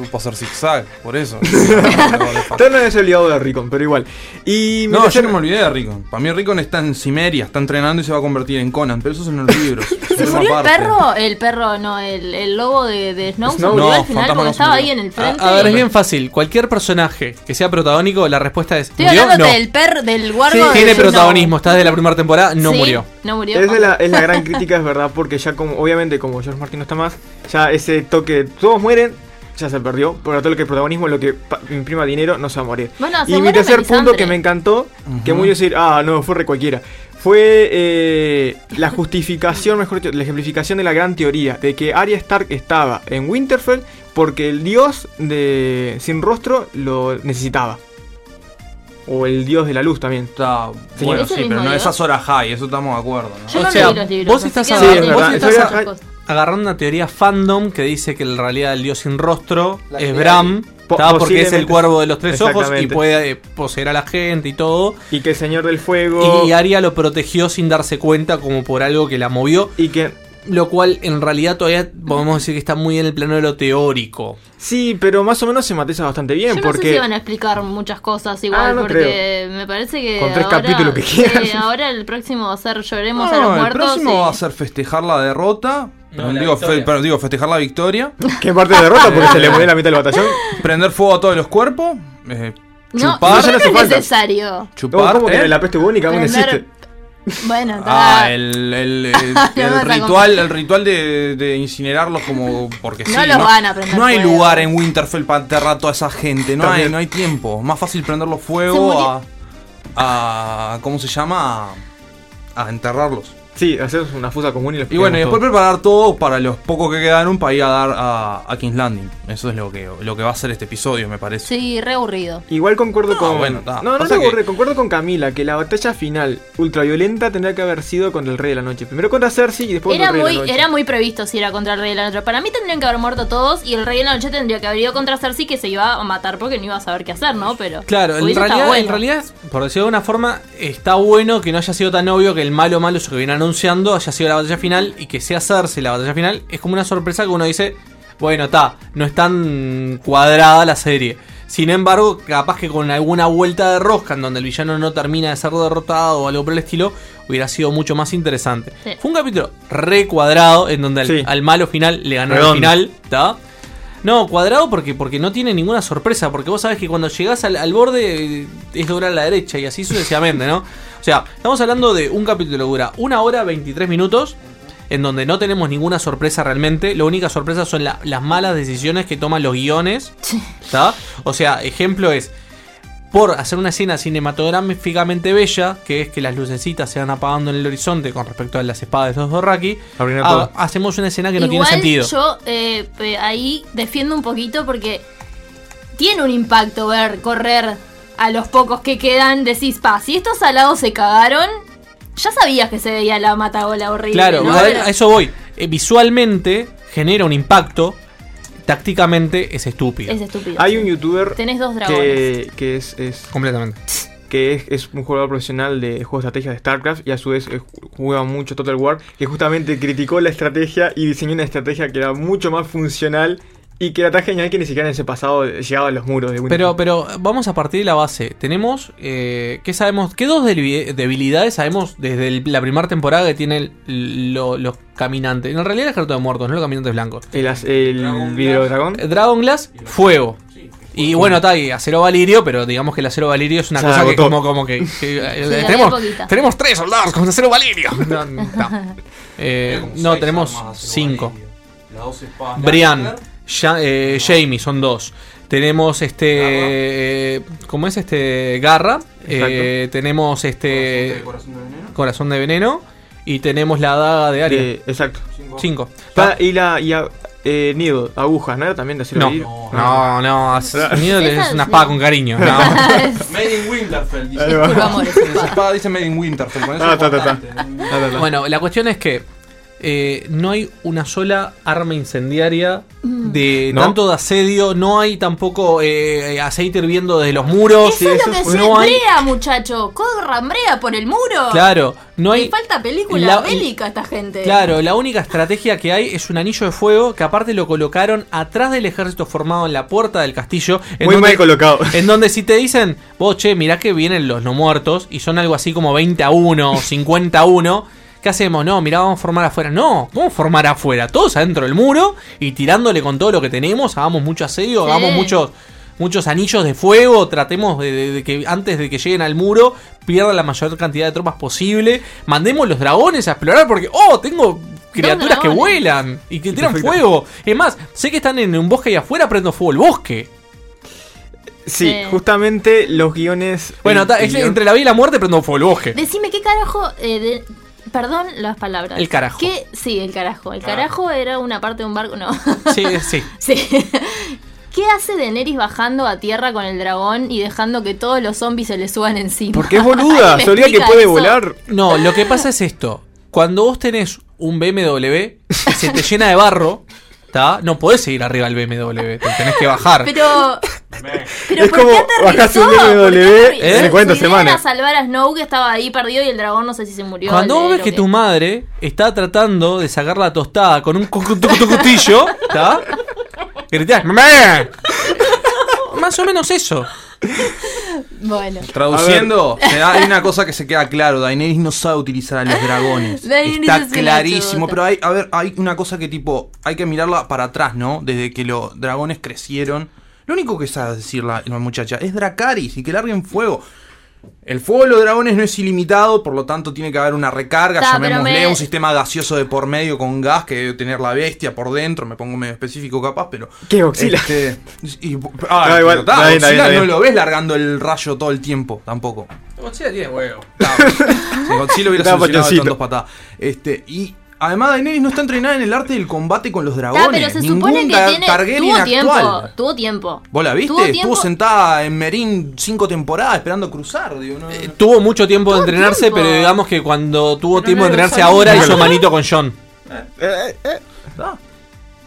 S: Supo hacer zigzag, por eso.
F: Usted no había olvidado de Ricon, pero igual. Y
S: No, yo no me olvidé de Rickon. Para mí Rickon está en Cimeria, está entrenando y se va a convertir en Conan, pero eso es en los libros.
K: ¿Se murió el perro? El perro, no, el, el lobo de, de Snow, se murió
E: No,
K: al final
E: se
K: estaba ahí en el frente.
E: A, a ver, es bien fácil. Cualquier personaje que sea protagónico, la respuesta es.
K: Estoy
E: ¿Murió?
K: hablando
E: No.
K: del perro, del guardo de
E: Tiene protagonismo, está desde la primera temporada, no
K: Sí,
E: murió.
K: No murió.
F: Esa es la, es la gran crítica, es verdad, porque ya como, obviamente como George Martin no está más, ya ese toque, todos mueren, ya se perdió, por todo lo que el protagonismo, lo que imprima dinero, no se va a morir.
K: Bueno,
F: y mi tercer punto que me encantó, que muy decir, ah, no, fue re cualquiera, fue eh, la justificación, mejor dicho, la ejemplificación de la gran teoría, de que Arya Stark estaba en Winterfell porque el dios de sin rostro lo necesitaba. O el dios de la luz también.
S: Está
F: Sí,
S: bueno,
K: ¿Es
S: sí, pero no
K: Dios?
S: es Azor High, eso estamos de acuerdo. ¿no?
K: Yo no
E: o sea,
K: leí los libros,
E: vos estás,
F: Sí, es
E: vos estás agarrando una teoría fandom que dice que en realidad el dios sin rostro
F: La
E: es Bram, porque es el cuervo de los tres ojos y puede eh, poseer a la gente y todo.
F: Y que el señor del fuego...
E: Y Arya lo protegió sin darse cuenta como por algo que la movió.
F: y que
E: Lo cual en realidad todavía podemos decir que está muy en el plano de lo teórico.
F: Sí, pero más o menos se matiza bastante bien
K: Yo no sé
F: porque
K: si van a explicar muchas cosas igual,
F: Ah, no
K: porque me parece que.
F: Con tres
K: ahora,
F: capítulos que
K: sí,
F: quieran.
K: ahora el próximo va a ser Lloremos a
S: No,
K: los
S: el
K: muertos.
S: próximo
K: y-
S: va a ser festejar la derrota.
E: No,
S: digo, fe- pero digo, festejar la victoria.
F: que en parte de derrota porque se le murió la mitad del batallón.
S: Prender fuego a todos los cuerpos. eh,
K: No,
S: chupar.
K: no
F: hace
K: es necesario.
F: No,
S: chupar.
F: ¿Cómo que
S: ¿eh?
F: la peste bubónica aún existe?
K: Bueno, está.
S: Ah, el, el, el-
K: No
S: el
K: vas a
S: ritual, el ritual de, de incinerarlos como porque
K: No
S: sí.
K: los van a prender
S: No hay
K: fuego.
S: lugar en Winterfell para enterrar a toda esa gente. No hay, no hay tiempo. Más fácil prenderlos fuego a, a ¿cómo se llama? A, a enterrarlos.
F: Sí, hacer una fusa común y los
S: Y bueno, y después preparar todo para los pocos que quedaron para ir a dar a, a King's Landing. Eso es lo que, lo que va a ser este episodio, me parece.
K: Sí, re aburrido.
F: Igual concuerdo
S: No,
F: con.
S: bueno,
F: no, no
S: que-
F: aburre, concuerdo con Camila que la batalla final ultraviolenta tendría que haber sido contra el Rey de la Noche. Primero contra Cersei y después
K: Era
F: contra el Rey
K: muy,
F: de la Noche.
K: era muy previsto si era contra el Rey de la Noche. Para mí tendrían que haber muerto todos y el Rey de la Noche tendría que haber ido contra Cersei que se iba a matar porque no iba a saber qué hacer, ¿no? Pero
E: Claro, en realidad,
K: bueno.
E: en realidad, por decirlo de una forma, está bueno que no haya sido tan obvio que el malo malo, eso que viene anunciando, haya sido la batalla final y que sea Cersei la batalla final. Es como una sorpresa que uno dice, bueno, está, no es tan cuadrada la serie. Sin embargo, capaz que con alguna vuelta de rosca en donde el villano no termina de ser derrotado o algo por el estilo, hubiera sido mucho más interesante.
K: Sí.
E: Fue un capítulo recuadrado en donde al, al malo final le ganó
F: Redondo.
E: al final, ¿está? No, cuadrado porque, porque no tiene ninguna sorpresa, porque vos sabés que cuando llegás al, al borde eh, es doblar a la derecha y así sucesivamente, ¿no? O sea, estamos hablando de un capítulo que dura una hora 23 minutos, en donde no tenemos ninguna sorpresa realmente. La única sorpresa son la- las malas decisiones que toman los guiones. ¿Está? O sea, ejemplo es. Por hacer una escena cinematográficamente bella, que es que las lucecitas se van apagando en el horizonte con respecto a las espadas de los Dorraki, ha- hacemos una escena que no
K: Igual
E: tiene sentido.
K: yo eh, eh, ahí defiendo un poquito porque tiene un impacto ver correr a los pocos que quedan. Decís, pa, si estos alados se cagaron, ya sabías que se veía la matagola horrible.
E: Claro,
K: ¿no?
E: a, a eso voy. Eh, visualmente genera un impacto, tácticamente es estúpido.
K: Es estúpido.
F: Hay un youtuber
K: Tenés dos dragones.
F: que, que es, es
E: completamente
F: que es, es un jugador profesional de juegos de estrategia de StarCraft y a su vez eh, juega mucho Total War, que justamente criticó la estrategia y diseñó una estrategia que era mucho más funcional y que era tan genial que ni siquiera en ese pasado llegaba a los muros de.
E: Pero, pero vamos a partir de la base. Tenemos, eh, ¿qué sabemos? ¿Qué dos debi- debilidades sabemos desde el- la primera temporada que lo- los caminantes? En realidad el ejército de muertos, no los caminantes blancos.
F: El, el vidrio dragón.
E: Eh, Dragon Glass, fuego. Y bueno, está ahí, acero valirio, pero digamos que el acero valirio es una cosa que como, como que... que, eh,
K: Sí,
E: tenemos, tenemos tres soldados con acero valirio. No, no. Eh, no, tenemos cinco. Brian, Ja- eh, Jamie, son dos. Tenemos este. eh, ¿Cómo es este? Garra. Eh, tenemos este. Corazón de veneno. Y tenemos la daga de Aria.
F: De- exacto.
E: Cinco.
F: Y la y a- eh, needle, agujas, ¿no era también de
E: No, no, no. as- Needle es una espada con cariño. No.
S: Made in Winterfell, dice. Esa espada dice Made in Winterfell. Con eso
F: Ah,
S: es
F: ta, ta, ta.
S: bastante.
E: Bueno, la cuestión es que eh, no hay una sola arma incendiaria de
F: No.
E: tanto de asedio, no hay tampoco eh, aceite hirviendo desde los muros.
K: Eso es lo que se
E: no hay,
K: brea, muchacho. Corran, brea por el muro.
E: Claro, no
K: Le
E: hay.
K: falta película
E: la-
K: bélica a esta gente.
E: Claro, la única estrategia que hay es un anillo de fuego que aparte lo colocaron atrás del ejército formado en la puerta del castillo. En
F: Muy
E: donde-
F: mal colocado.
E: En donde si te dicen, vos che, mirá que vienen los no muertos y son algo así como 20 a 1 o 50 a 1. ¿Qué hacemos? No, mirá, vamos a formar afuera. No, vamos a formar afuera, todos adentro del muro y tirándole con todo lo que tenemos, hagamos mucho asedio,
K: Sí.
E: hagamos muchos muchos anillos de fuego, tratemos de, de- de que antes de que lleguen al muro pierdan la mayor cantidad de tropas posible, mandemos los dragones a explorar porque, oh, tengo criaturas que vuelan y que tiran
F: Perfecto.
E: fuego. Es más, sé que están en un bosque ahí afuera, prendo fuego el bosque.
F: Sí, justamente los guiones.
E: Bueno,
F: el-
E: ta-
F: el
E: es
F: guion-
E: entre la vida y la muerte prendo fuego el bosque.
K: Decime qué carajo. eh, de- Perdón las palabras.
E: El carajo.
K: ¿Qué? Sí, el carajo. El carajo era una parte de un barco. No.
E: Sí, sí.
K: sí. ¿Qué hace Daenerys bajando a tierra con el dragón y dejando que todos los zombies se le suban encima?
F: Porque es boluda,
K: ¿Alguien
F: se olvida que puede
K: eso?
F: volar.
E: No, lo que pasa es esto. Cuando vos tenés un BMW y se te llena de barro, ¿tá? no podés seguir arriba del BMW, te tenés que bajar.
K: Pero. Pero
F: Es
K: ¿por
F: como
K: qué
F: bajarse un
K: ¿Por qué
F: BMW en
E: ¿Eh?
F: 50
K: Su idea
F: semanas.
K: Era salvar a Snow que estaba ahí perdido y el dragón no sé si se murió.
E: Cuando vos ves que tu madre está tratando de sacar la tostada con un cutillo, ¿está? Gritás, ¡Mamá! Más o menos eso.
K: Bueno.
S: Traduciendo, da- hay una cosa que se queda claro, Daenerys no sabe utilizar a los dragones.
K: Daenerys
S: Está
K: es
S: clarísimo, pero hay, a ver, hay una cosa que tipo, hay que mirarla para atrás, ¿no? Desde que los dragones crecieron. Lo único que sabe decir la, la muchacha es Dracaris y que larguen fuego. El fuego de los dragones no es ilimitado, por lo tanto tiene que haber una recarga,
K: Ta,
S: llamémosle
K: me-
S: un sistema gaseoso de por medio con gas que debe tener la bestia por dentro, me pongo medio específico capaz, pero...
F: ¿Qué, Godzilla?
S: Este, y- ah,
F: No, igual,
S: ta,
F: está
S: no
F: bien.
S: lo ves largando el rayo todo el tiempo, tampoco.
E: Godzilla tiene huevo.
S: Si Godzilla hubiera solucionado
F: pachoncito.
S: dos patadas. Este, y además Daenerys no está entrenada en el arte del combate con los
K: Ah,
S: dragones.
K: pero se
S: Ningún
K: supone que tiene, tuvo tiempo,
S: actual.
K: tuvo tiempo.
S: ¿Vos la viste?
K: Tuvo
S: Estuvo sentada en Merín cinco temporadas esperando cruzar. Digo, no, no.
E: Tuvo mucho tiempo de entrenarse,
K: tiempo.
E: pero digamos que cuando tuvo
S: Pero
E: tiempo de entrenarse ahora hizo manito con John.
F: Eh,
S: Ah,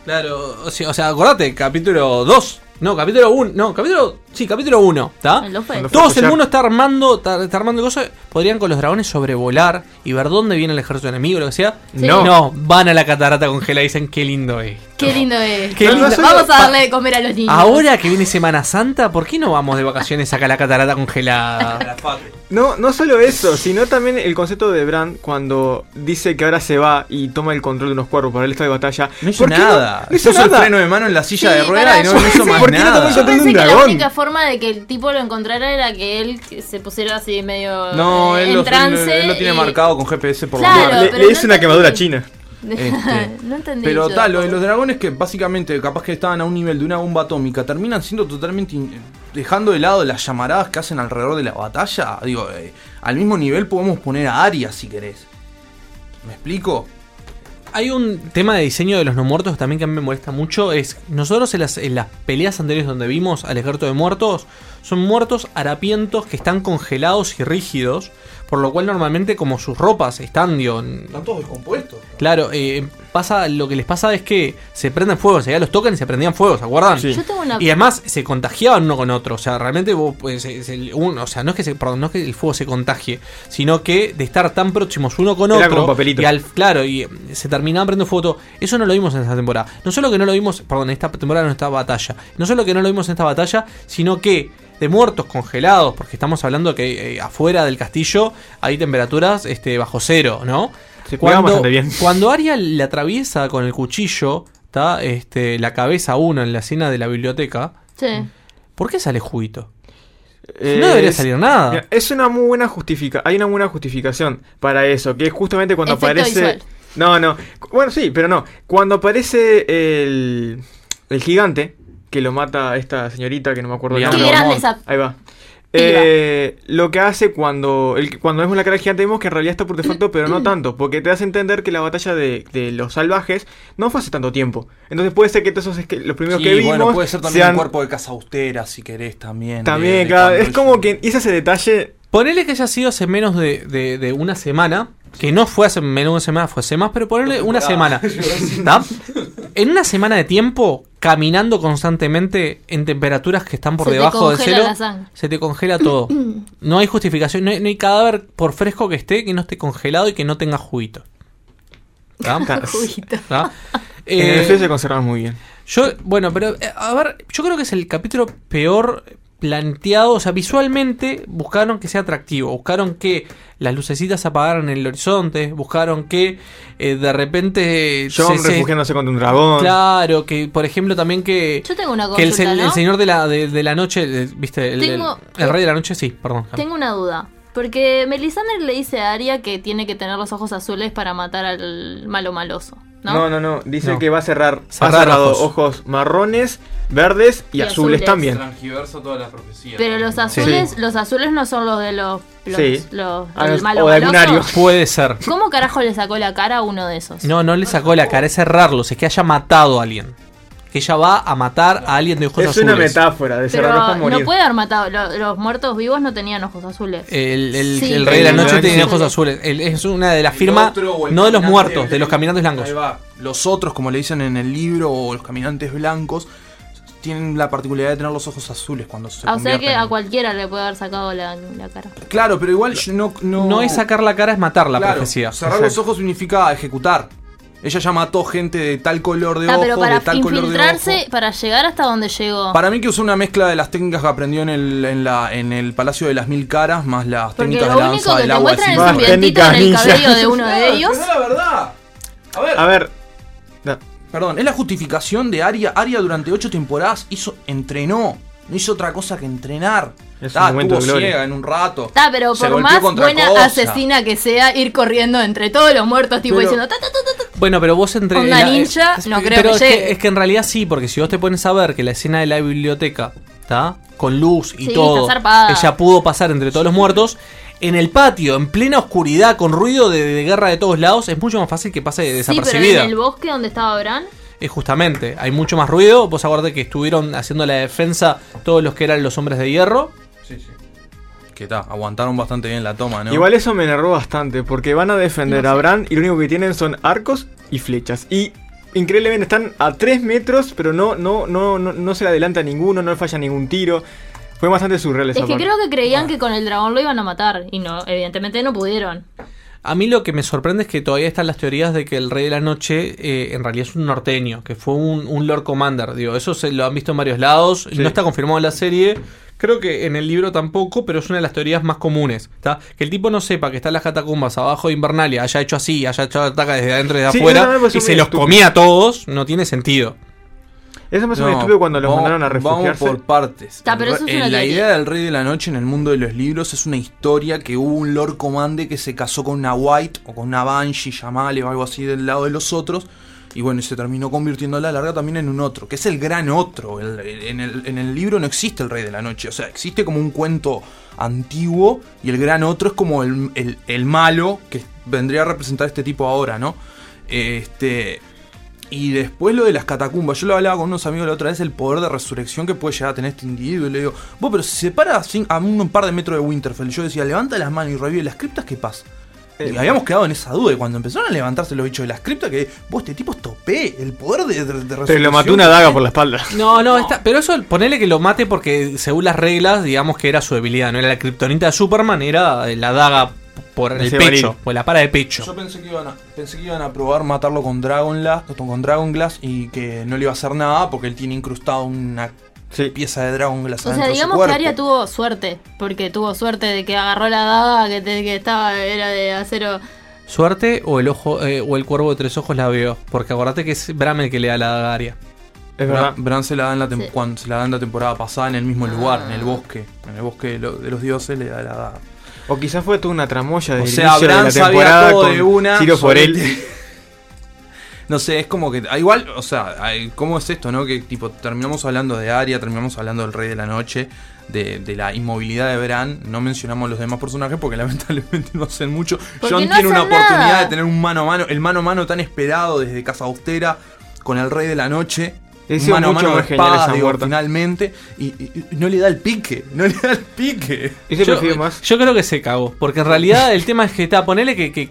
E: Claro, o sea, o sea, acordate, capítulo 2. No, capítulo 1. No, capítulo. Sí, capítulo 1. ¿Está? Todos el mundo está armando, está, está armando cosas. Podrían con los dragones sobrevolar y ver dónde viene el ejército enemigo, lo que sea.
K: Sí.
E: No, no, van a la catarata congelada y dicen qué lindo es.
K: Qué lindo es.
E: Qué lindo.
K: Vamos a darle de comer a los niños.
E: Ahora que viene Semana Santa, ¿por qué no vamos de vacaciones acá a la catarata congelada?
F: No, no solo eso, sino también el concepto de Bran cuando dice que ahora se va y toma el control de unos cuervos para el estado de batalla.
S: No hizo
F: ¿Por qué
S: nada.
F: No, hizo
S: Puso el freno de mano en la silla
K: Sí,
S: de rueda y no,
K: yo
S: no hizo más
F: ¿por qué no
S: nada.
F: tomó el
K: Yo pensé
F: un
K: que la única forma de que el tipo lo encontrara era que él se pusiera así medio
S: No,
K: eh,
S: él,
K: en
S: lo,
K: trance.
S: él lo tiene
K: y-
S: marcado con GPS por
K: Claro,
S: la.
F: Le, le hizo
K: no
F: una quemadura china.
S: Este,
K: no entendí.
S: Pero tal, lo de
K: tampoco.
S: los dragones que básicamente capaz que estaban a un nivel de una bomba atómica, terminan siendo totalmente... in- dejando de lado las llamaradas que hacen alrededor de la batalla. Digo, eh, al mismo nivel podemos poner a Arya si querés. ¿Me explico?
E: Hay un tema de diseño de los no muertos también que a mí me molesta mucho. Es nosotros en las, en las peleas anteriores donde vimos al ejército de muertos, son muertos harapientos que están congelados y rígidos. Por lo cual normalmente como sus ropas están, digo,
S: Están todos descompuestos.
E: Claro, eh, pasa, lo que les pasa es que se prenden fuego, o sea, ya los tocan y se prendían fuego, ¿se acuerdan?
K: Yo tengo una-
E: Y además se contagiaban uno con otro, o sea, realmente vos, pues, es el- uno, o sea, no es que se, perdón, no es que el fuego se contagie, sino que de estar tan próximos uno con
F: Era
E: otro
F: como papelito.
E: y al claro, y se terminaban prendiendo fuego todo. Eso no lo vimos en esta temporada. No solo que no lo vimos, perdón, en esta temporada en esta batalla. No solo que no lo vimos en esta batalla, sino que de muertos congelados, porque estamos hablando que eh, afuera del castillo hay temperaturas este, bajo cero, ¿no?
F: Se
E: cuando,
F: bastante bien.
E: cuando Arya le atraviesa con el cuchillo ¿tá? este, la cabeza a uno en la escena de la biblioteca,
K: Sí.
E: ¿por qué sale juguito?
F: Eh,
E: no debería salir nada.
F: mira, Es una muy buena justificación. Hay una buena justificación para eso, que es justamente cuando
K: Efecto
F: aparece.
K: visual.
F: No, no. Bueno, sí, pero no. Cuando aparece el, el gigante, que lo mata esta señorita que no me acuerdo el nombre.
K: grande esa
F: Ahí va. Eh, lo que hace cuando el, cuando vemos la cara gigante vemos que en realidad está por defecto, pero no tanto, porque te hace entender que la batalla de, de los salvajes no fue hace tanto tiempo. Entonces puede ser que todos esos esque- los primeros
S: Sí,
F: que vimos
S: bueno, puede ser también
F: sean
S: un cuerpo de casa austera si querés también.
F: también,
S: de- de
F: claro, es como que hice ese detalle.
E: Ponele que haya sido hace menos de, de- de una semana. Que no fue hace menos de una semana, fue hace más, pero ponerle una semana. ¿tá? En una semana de tiempo, caminando constantemente en temperaturas que están por
K: Se te
E: debajo del
K: congela
E: cero,
K: la sangre.
E: se te congela todo. No hay justificación, no hay, no hay cadáver, por fresco que esté, que no esté congelado y que no tenga juguito. ¿Tá?
K: Juguito.
E: ¿tá?
F: En el
E: Eh,
F: se conservan muy bien.
E: yo, bueno, pero eh, a ver, yo creo que es el capítulo peor planteado, o sea, visualmente buscaron que sea atractivo, buscaron que las lucecitas se apagaran en el horizonte, buscaron que eh, de repente
F: John
E: se- se-
F: refugiándose contra un dragón.
E: Claro, que por ejemplo también que
K: Yo tengo una
E: que el,
K: consulta, ¿no?
E: el señor de la de, de la noche, viste, el, el-
K: Tengo-
E: el rey de la noche, sí, perdón.
K: Tengo una duda. Porque Melisandre le dice a Arya que tiene que tener los ojos azules para matar al malo maloso. ¿No?
F: No, no, no. Dice
E: No.
F: que va a cerrar, ha
E: Cerrar
F: cerrado
E: ojos.
F: ojos. marrones, verdes y,
K: Y
F: azules,
K: azules.
F: también.
K: Pero los azules, los azules no son los de los, los,
F: Sí.
K: los
F: Ah,
K: del
F: los-
K: malo
F: o de.
E: Puede ser.
K: ¿Cómo carajo le sacó la cara a uno de esos?
E: No, no le sacó la cara, es cerrarlos, es que haya matado a alguien. Que ella va a matar a alguien de ojos
F: Es
E: azules.
F: una metáfora de
K: Pero
F: cerrar ojos morir.
K: no puede haber matado. lo- los muertos vivos no tenían ojos azules.
E: El, el-
K: Sí,
E: el rey de la noche tiene ojos
K: azules.
E: El- es una de las firmas, no de los muertos, de los caminantes blancos.
S: Ahí va. Los otros, como le dicen en el libro, o los caminantes blancos, tienen la particularidad de tener los ojos azules cuando se
K: Ah, o sea que a cualquiera le puede haber sacado la, la cara.
S: Claro, pero igual yo no, no...
E: No es sacar la cara, es matar la
S: Claro,
E: profecía.
S: Cerrar los ojos significa ejecutar. Ella ya mató gente de tal color de
K: Ah, pero para
S: de tal color de
K: infiltrarse,
S: ojos.
K: para llegar hasta donde llegó.
S: Para mí que usó una mezcla de las técnicas que aprendió en el, en la, en el Palacio de las Mil Caras, más las
K: Porque
S: técnicas
K: lo
S: de la
K: único
S: danza
K: que
S: del
K: te
S: agua.
K: muestran es un
S: silbato.
K: vientito en el
F: ninja.
K: cabello de uno de ellos.
S: La verdad. A ver,
F: A ver,
S: Perdón, es la justificación de Aria. Aria durante ocho temporadas hizo, entrenó. No hizo otra cosa que entrenar.
F: Es un momento
S: estuvo ciega en un rato.
K: Está, pero por más buena
S: cosa.
K: asesina que sea, ir corriendo entre todos los muertos, tipo
E: Pero-
K: diciendo. "Ta, ta, ta, ta, ta".
E: Bueno, pero vos entre. La- eh,
K: ninja,
E: es-
K: no creo
E: pero
K: que
E: es
K: llegue.
E: es que en realidad sí, porque si vos te pones a ver que la escena de la biblioteca, ¿está? Con luz y
K: Sí,
E: todo, ella pudo pasar entre todos los muertos. En el patio, en plena oscuridad, con ruido de, de guerra de todos lados, es mucho más fácil que pase
K: Sí, pero
E: desapercibida.
K: en el bosque donde estaba Bran.
E: Es justamente, hay mucho más ruido. Vos acuérdate que estuvieron haciendo la defensa todos los que eran los hombres de hierro.
S: Sí, sí. Que está, aguantaron bastante bien la toma, ¿no?
F: igual eso me enervó bastante, porque van a defender a Bran y lo único que tienen son arcos y flechas. Y increíblemente están a 3 metros, pero no, no, no, no, no se le adelanta ninguno, no le falla ningún tiro. Fue bastante surreal esa
K: Es que
F: parte.
K: creo que creían que con el dragón lo iban a matar. Y no, evidentemente no pudieron.
E: A mí lo que me sorprende es que todavía están las teorías de que el Rey de la Noche eh, en realidad es un norteño, que fue un, un Lord Commander. Digo, eso se lo han visto en varios lados.
F: Sí.
E: No está confirmado en la serie. Creo que en el libro tampoco, pero es una de las teorías más comunes. Que el tipo no sepa que está en las catacumbas abajo de Invernalia, haya hecho así, haya hecho ataca desde adentro y de
F: Sí,
E: afuera,
F: pareció
E: y se los comía a todos, no tiene sentido.
F: Eso me
S: No,
F: estúpido cuando los
S: vamos-
F: mandaron a refugiarse.
S: Vamos por partes.
K: Ta, pero eso es
S: En
K: una
S: la idea del Rey de la Noche en el mundo de los libros es una historia que hubo un Lord Commander que se casó con una White o con una Banshee, llamale o algo así del lado de los otros. Y bueno, y se terminó convirtiendo a la larga también en un otro, que es el gran otro. El- en, el, en el libro no existe el Rey de la Noche, o sea, existe como un cuento antiguo y el gran otro es como el, el- el malo que vendría a representar este tipo ahora, ¿no? Este, y después lo de las catacumbas. Yo lo hablaba con unos amigos la otra vez, el poder de resurrección que puede llegar a tener este individuo. Y le digo, vos, pero si se para a un par de metros de Winterfell, yo decía, levanta las manos y revive las criptas, ¿qué pasa? Y habíamos quedado en esa duda. Y cuando empezaron a levantarse los bichos de las criptas, que vos, este tipo es topé. El poder de, de, de resurrección.
F: Pero lo mató una daga por la espalda.
E: No, no, está, pero eso ponele que lo mate porque según las reglas, digamos que era su debilidad, no era la kriptonita de Superman, era la daga por el pecho, o la para de pecho.
S: Yo pensé que, iban a, pensé que iban a probar matarlo con Dragon, Glass, con Dragon Glass y que no le iba a hacer nada porque él tiene incrustado una pieza de Dragon Glass
K: O sea,
S: adentro de su
K: digamos que. Arya tuvo suerte, porque tuvo suerte de que agarró la daga que, te- que estaba era de acero.
E: Suerte o el ojo eh, o el cuervo de tres ojos la veo, porque acordate que es Bram el que le da la daga a Arya.
F: Es verdad.
S: Bran se la da en la tem-
K: Sí.
S: cuando se la da en la temporada pasada en el mismo lugar,
K: Ah.
S: en el bosque, en el bosque de, lo- de los dioses le da la daga.
F: O quizás fue toda una tramoya de
S: O sea,
F: de
S: Bran
F: la temporada
S: todo
F: con
S: de una.
F: Ciro por él.
S: solete. No sé, es como que. ah, Igual, o sea, ¿cómo es esto, no? Que tipo, terminamos hablando de Arya, terminamos hablando del Rey de la Noche, de, de la inmovilidad de Bran. No mencionamos los demás personajes porque lamentablemente no hacen mucho.
K: Porque
S: John
K: no
S: tiene una oportunidad de tener un mano a mano, el mano a mano tan esperado desde Casa Austera con el Rey de la Noche.
F: Sido
S: mano a
F: mucho
S: mano espadas, digo,
F: muerte.
S: finalmente. Y, y- y no le da el pique, no le da el pique.
E: Yo, yo creo que se cagó, porque en realidad el tema es que está, ponele que, que-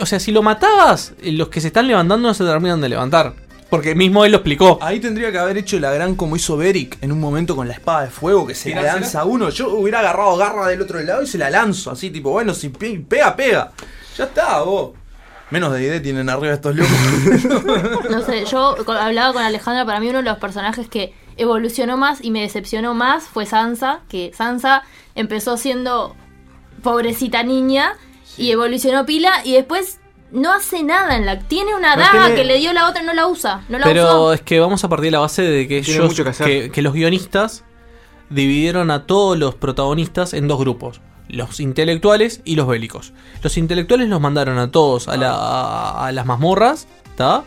E: o sea, si lo matabas, eh, los que se están levantando no se terminan de levantar. Porque mismo él lo explicó.
S: Ahí tendría que haber hecho la gran como hizo Beric en un momento con la espada de fuego que se la
E: Tirársela.
S: lanza a uno. Yo hubiera agarrado garra del otro lado y se la lanzo así, tipo, bueno, si pe- pega, pega. Ya está, vos. Menos de idea tienen arriba estos locos.
K: No sé, yo hablaba con Alejandra, para mí uno de los personajes que evolucionó más y me decepcionó más fue Sansa, que Sansa empezó siendo pobrecita niña y evolucionó pila y después no hace nada en la tiene una
E: No,
K: daga
E: que
K: que,
E: le-
K: le dio la otra y no la usa, no la
E: Pero
K: usó.
E: es que vamos a partir de la base de que
F: Tiene
E: ellos,
F: mucho que hacer.
E: que, que los guionistas dividieron a todos los protagonistas en dos grupos. Los intelectuales y los bélicos. Los intelectuales los mandaron a todos a, la- a- a las mazmorras, ¿está?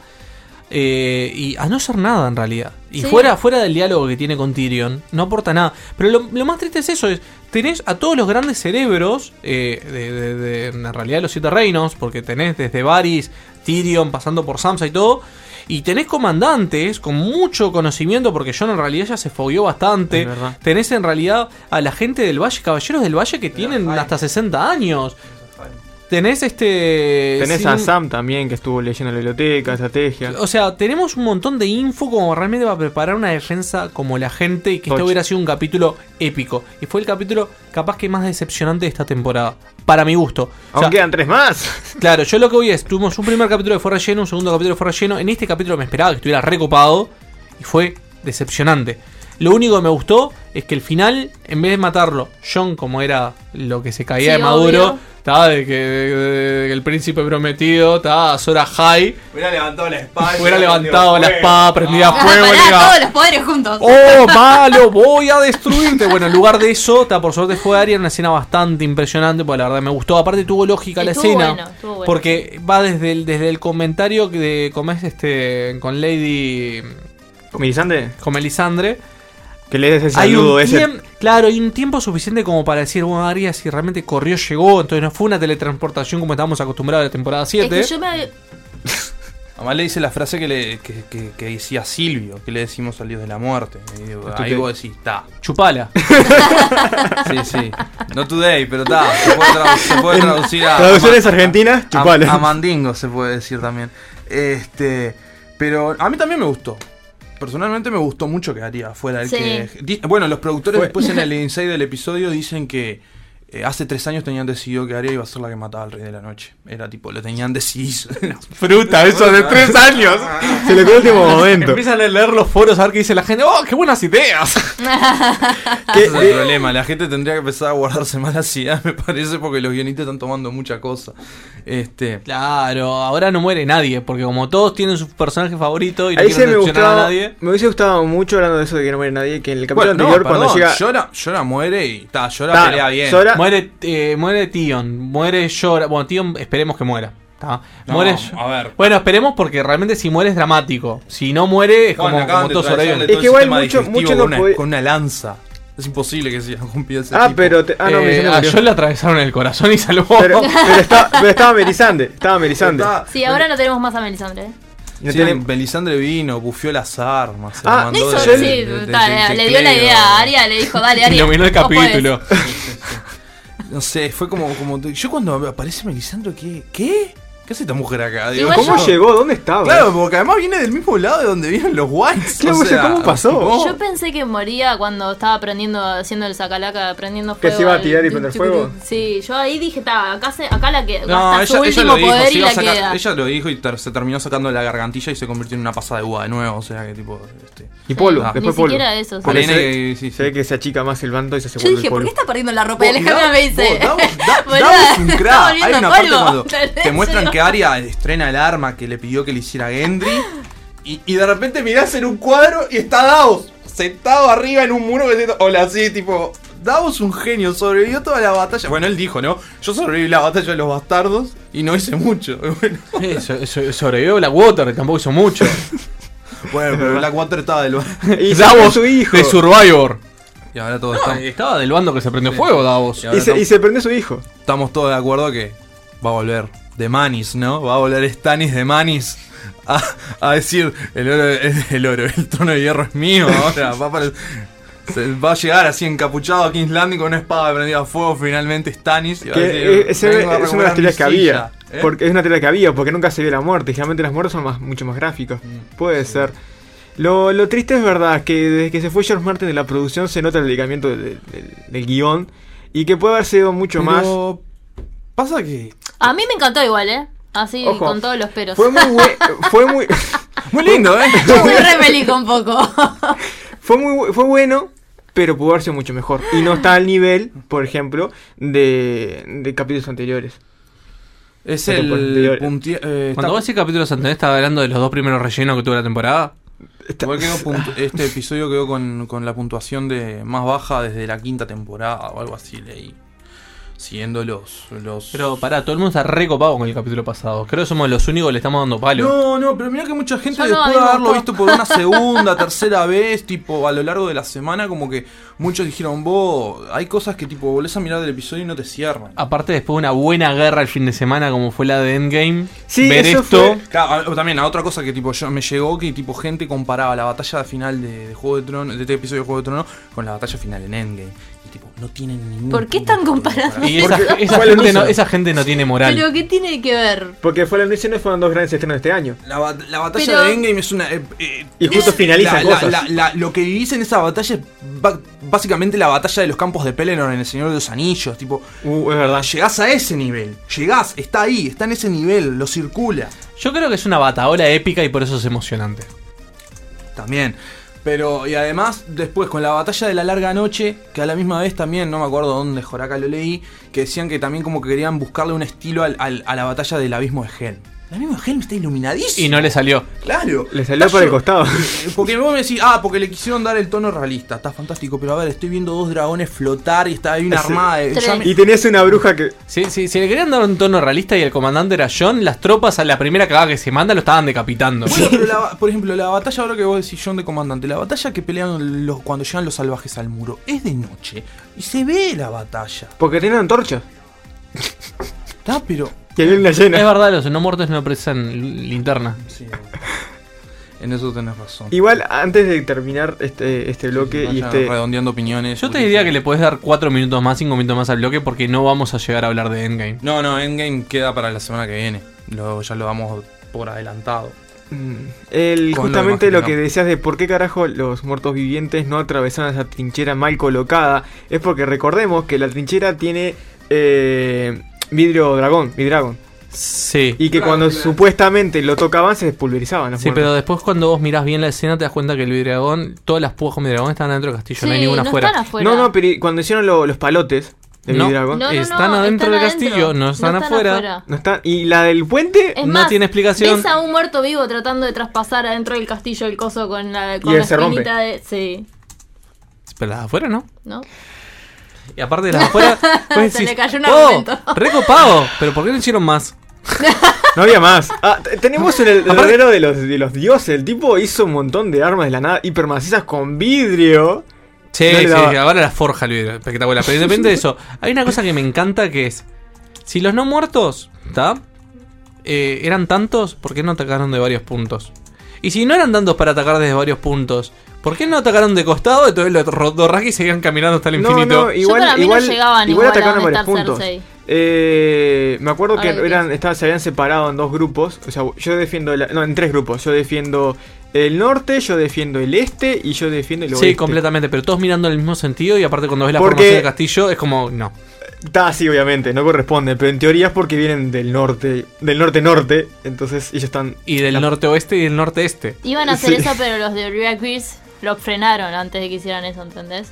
E: Eh, y a no hacer nada en realidad. Y
K: Sí.
E: fuera, fuera del diálogo que tiene con Tyrion, no aporta nada. Pero lo, lo más triste es eso, es, tenés a todos los grandes cerebros eh, de, de- de- en realidad de los siete reinos, porque tenés desde Varys, Tyrion, pasando por Sansa y todo. Y tenés comandantes con mucho conocimiento, porque John en realidad ya se fogueó bastante. Tenés en realidad a la gente del Valle, caballeros del Valle que tienen hasta 60 años. Tenés este.
F: Tenés a Sam también que estuvo leyendo la biblioteca, estrategia.
E: o sea, tenemos un montón de info como realmente para preparar una defensa como la gente y que
F: Toch.
E: esto hubiera sido un capítulo épico. Y fue el capítulo capaz que más decepcionante de esta temporada. Para mi gusto. O
F: Aún
E: sea,
F: quedan tres más.
E: Claro, yo lo que voy es, tuvimos un primer capítulo que fue relleno, un segundo capítulo que fue relleno. En este capítulo me esperaba que estuviera recopado y fue decepcionante. Lo único que me gustó es que el final, en vez de matarlo, John, como era lo que se caía
K: Sí,
E: de Maduro,
K: obvio.
E: estaba de que, de- de que el príncipe prometido, estaba a Sora High,
S: Hubiera levantado la espada.
E: hubiera levantado la espada, prendida a
J: Ah,
E: fuego, y
J: pará, todos los poderes juntos.
E: ¡Oh, malo! ¡Voy a destruirte! Bueno, en lugar de eso, está por suerte fue Aria, una escena bastante impresionante, porque la verdad me gustó. Aparte tuvo lógica la escena.
K: bueno, estuvo bueno.
E: Porque va desde el, desde el comentario que de cómo es este con Lady
F: ¿Con Melisandre?
E: con Melisandre.
F: Que le des ese
E: Hay
F: saludo
E: un
F: ese.
E: claro, hay un tiempo suficiente como para decir, bueno, Aria si realmente corrió, llegó, entonces no fue una teletransportación como estábamos acostumbrados de la temporada
K: Es
E: 7.
K: que yo me
S: Además le dice la frase que, le, que, que- que decía Silvio, que le decimos al dios de la muerte. Y digo,
E: ¿Tú
S: ahí
E: qué?
S: vos decís, está.
E: Chupala.
S: Sí, sí. No today, pero está. Se puede, tradu- se puede traducir a.
F: Traducciones
S: a-
F: argentinas,
S: a-
F: chupala.
S: A, mandingo se puede decir también. Este. Pero a mí también me gustó. Personalmente me gustó mucho que haría fuera el
K: Sí.
S: que. Bueno, los productores
F: Fue-
S: después en el inside del episodio dicen que. Eh, hace tres años tenían decidido que Arya iba a ser la que mataba al Rey de la Noche. Era tipo, lo tenían decidido.
E: Fruta, eso de tres años.
F: Se le quedó el último momento.
E: Empiezan a leer los foros a ver qué dice la gente. ¡Oh, qué buenas ideas!
S: Ese es el problema. La gente tendría que empezar a guardarse más ideas, me parece, porque los guionistas están tomando mucha cosa. Este.
E: Claro, ahora no muere nadie, porque como todos tienen su personaje favorito y no
F: Ahí se
E: quieren
F: me
E: a nadie.
F: me hubiese gustado mucho hablando de eso de que no muere nadie, que en el capítulo
S: Bueno, no,
F: anterior cuando llega...
S: Llora, Llora muere y está, Llora
F: Ta,
S: pelea bien.
F: Llora-
E: Muere, eh, muere Tion, muere Llora. Bueno, Tion esperemos que muera. ¿tá?
S: No,
E: muere
S: a ver.
E: Bueno, esperemos porque realmente si muere es dramático. Si no muere es
S: Bueno,
E: como, como
S: todo
F: Es que igual mucho- mucho no
S: con, una,
F: puede-
S: con una lanza. Es imposible que siga con ese
F: Ah,
S: tipo.
F: pero... te- ah, no,
E: Eh, a. Jon le atravesaron el corazón y salvó.
F: Pero, pero está- pero estaba Melisandre, estaba Melisandre.
K: Sí, ahora no tenemos más a Melisandre.
F: No
S: Sí,
F: tiene-
S: Melisandre vino, bufió las armas. se
F: Ah,
S: la mandó
K: Eso
S: de-
K: sí,
S: de- de-
K: ta,
S: de- de
K: le dio la idea a Aria, le dijo, dale, Aria.
E: Iluminó el capítulo.
S: No sé, fue como, como. Yo cuando aparece Melisandre, ¿qué? ¿Qué? ¿Qué hace esta mujer acá?
F: ¿Cómo
K: yo-
F: llegó? ¿Dónde estaba?
S: Claro, porque además viene del mismo lado de donde vienen los Whites.
F: Claro,
S: o sea,
F: ¿cómo pasó?
K: Yo pensé que moría cuando estaba prendiendo, haciendo el sacalaca, prendiendo
F: Que
K: fuego.
F: se iba a tirar y prender fuego.
K: Sí, yo ahí dije, ta, acá, se, acá la que
S: No,
K: gasta su
S: ella, ella
K: último
S: lo dijo,
K: poder y la queda.
S: ella lo dijo y ter- se terminó sacando la gargantilla y se convirtió en una pasada de uva de nuevo, o sea que tipo... Este,
F: Y polvo,
S: Ah.
F: después
K: Ni
F: polvo.
K: siquiera eso, sí.
F: Se,
S: que- sí,
F: se ve que se achica más el bando y se hace
J: Yo dije, ¿por qué está perdiendo la ropa? Y Alejandra me dice.
S: vos, Davos- Da-
J: Boluda,
S: Davos es un crack. Hay una parte cuando te muestran que Arya estrena el arma que le pidió que le hiciera Gendry y, y de repente mirás en un cuadro y está Davos sentado arriba en un muro que dice, hola, así, tipo... Davos un genio, sobrevivió toda la batalla. Bueno, él dijo, ¿no? Yo sobreviví la batalla de los bastardos y no hice mucho. Bueno,
E: eso- sobrevivió Blackwater, que tampoco hizo mucho.
S: bueno pero Blackwater estaba del
F: Y
E: Davos
F: su hijo.
E: de Survivor.
S: Y ahora todo
E: No,
S: está...
E: estaba del bando que se prendió fuego, Davos.
S: Y
F: se, y se prendió su hijo.
S: estamos todos de acuerdo que va a volver de Manis, ¿no? Va a volver Stannis de Manis a, a decir el oro, el, el oro, el trono de hierro es mío. Ahora va a, apare- se- va a llegar así encapuchado a King's Landing con una espada prendida a fuego finalmente Stannis. y va a
F: Que
S: decir,
F: eh, ese-
S: "Vengo a
F: es una de las teorías que había.
S: silla", ¿eh?
F: Porque es una teoría que había, porque nunca se vio la muerte. Generalmente las muertes son más, mucho más gráficas.
S: Mm.
F: Puede ser. Lo, lo triste es verdad que desde que se fue George Martin de la producción se nota el del, del- del guion. Y que puede haber sido mucho más.
S: Pasa que
K: A mí me encantó igual, ¿eh? Así,
F: Ojo,
K: con todos los peros.
F: Fue muy, bue- fue muy,
S: muy lindo, ¿eh?
J: Muy rebelico un poco.
F: fue muy fue bueno, pero pudo haber sido mucho mejor. Y no está al nivel, por ejemplo, de, de capítulos anteriores.
S: es
F: De
S: el punti- eh,
E: Cuando
S: está-
E: vos decís capítulos anteriores, estaba hablando de los dos primeros rellenos que tuvo la temporada.
S: Igual quedó este episodio quedó con, con la puntuación de más baja desde la quinta temporada o algo así leí. Siguiendo los. los...
E: Pero pará, todo el mundo está recopado con el capítulo pasado. Creo que somos los únicos que le estamos dando palo.
S: No, no, pero mira que mucha gente
K: Yo
S: después de haberlo visto por una segunda, tercera vez, tipo a lo largo de la semana, como que muchos dijeron, vos, hay cosas que tipo volvés a mirar del episodio y no te cierran.
E: Aparte, después de una buena guerra el fin de semana, como fue la de Endgame,
F: Sí,
E: ver
F: eso
E: esto.
S: Claro, a- también a otra cosa que tipo yo me llegó que tipo gente comparaba la batalla final de, de Juego de Tronos, de este episodio de Juego de Tronos con la batalla final en Endgame. Tipo, no tienen ningún
K: ¿Por qué están comparando?
E: Y esa, gente no,
F: unísono.
E: esa gente no tiene moral.
K: Pero ¿qué tiene que ver?
F: Porque fue la noche y fueron dos grandes estrenos de este año.
S: La, ba- la batalla
K: Pero-
S: de Endgame es una. eh, eh,
F: Y justo
S: la- la- lo que vivís en esa batalla es básicamente la batalla de los campos de Pelennor en El Señor de los Anillos. Tipo,
F: Uh, es verdad.
S: llegás a ese nivel. Llegás, está ahí, está en ese nivel, lo circula.
E: Yo creo que es una bataola épica y por eso es emocionante.
S: También. Pero, y además, después con la batalla de la larga noche, que a la misma vez también, no me acuerdo dónde Joraka lo leí, que decían que también como que querían buscarle un estilo a la batalla del abismo de Helm. El abismo de Helm está iluminadísimo.
E: Y no le salió.
S: Claro.
F: Le salió por el costado.
S: Porque vos me decís, ah, porque le quisieron dar el tono realista. Está fantástico, pero a ver, estoy viendo dos dragones flotar y está ahí una armada de. me-
F: Y tenías una bruja que.
E: Si, si, si le querían dar un tono realista y el comandante era John, las tropas a la primera cagada que se manda lo estaban decapitando.
S: Bueno, pero la- por ejemplo, la batalla, ahora que vos decís John de comandante, la batalla que pelean los, cuando llegan los salvajes al muro es de noche y se ve la batalla.
F: Porque tenían antorchas.
S: Está, pero.
F: Y había una
E: Es
F: llena.
E: verdad, los no muertos no precisan linterna.
S: Sí, en eso tenés razón.
F: Igual, antes de terminar este, este bloque y este.
S: redondeando opiniones.
E: Yo te diría que le puedes dar 4 minutos más, 5 minutos más al bloque porque no vamos a llegar a hablar de Endgame.
S: No, no, Endgame queda para la semana que viene. Lo, ya lo damos por adelantado.
F: El,
S: Con lo
F: justamente lo
S: que
F: que decías de por qué carajo los muertos vivientes no atravesaron esa trinchera mal colocada es porque recordemos que la trinchera tiene eh, vidrio dragón, vidragón.
E: Sí.
F: Y que cuando supuestamente lo tocaban se despulverizaban. los
E: Sí,
F: muertos.
E: pero después cuando vos mirás bien la escena te das cuenta que el Vidragón, todas las púas con Vidragón están adentro del castillo, no hay ninguna
K: no
E: afuera.
K: están afuera.
F: No, no, pero cuando hicieron lo- los palotes de
E: No,
F: vidragón,
K: No, no, no,
E: están adentro
K: están
E: del
K: adentro.
E: castillo, no están, afuera.
K: afuera.
F: no está y la del puente
K: Es
E: No
K: más,
E: tiene explicación.
K: Ves a un muerto vivo tratando de traspasar adentro del castillo el coso con la, con
F: Y
K: la
F: se rompe.
K: espinita de. Sí,
E: Pero las de afuera no.
K: ¿no?
E: Y aparte de las afuera,
K: Se
E: decís,
K: le cayó un
E: "Oh,
K: argumento".
E: recopado, pero ¿por qué no hicieron más?
F: no había más. Ah, tenemos el, el heredero de los, de los dioses. El tipo hizo un montón de armas de la nada hipermacizas con vidrio.
E: Sí,
F: No le
E: sí,
F: daba.
E: ahora la forja el vidrio, espectacular. Pero independiente de eso, hay una cosa que me encanta que es: si los no muertos, ¿está? Eh, eran tantos, ¿por qué no atacaron de varios puntos? Y si no eran tantos para atacar desde varios puntos, ¿por qué no atacaron de costado? Entonces los Rodorraki y seguían caminando hasta el infinito.
F: no, igual,
K: para mí no
F: igual,
K: llegaban
F: igual
K: igual a
F: atacaron
K: donde
F: varios puntos.
K: Cersei.
F: Eh, me acuerdo que eran, estaban- se habían separado en dos grupos. O sea, yo defiendo. la- no, en tres grupos. Yo defiendo el norte, yo defiendo el este y yo defiendo el oeste.
E: Sí, completamente, pero todos mirando en el mismo sentido y aparte cuando ves la
F: Porque-
E: formación del castillo es como, no.
F: Está, sí, obviamente, no corresponde. Pero en teoría es porque vienen del norte. Del norte-norte. Entonces ellos están.
E: Y del norte-oeste y del norte-este.
K: Iban a hacer
F: Sí.
K: eso, pero los de Grease lo frenaron antes de que hicieran eso, ¿entendés?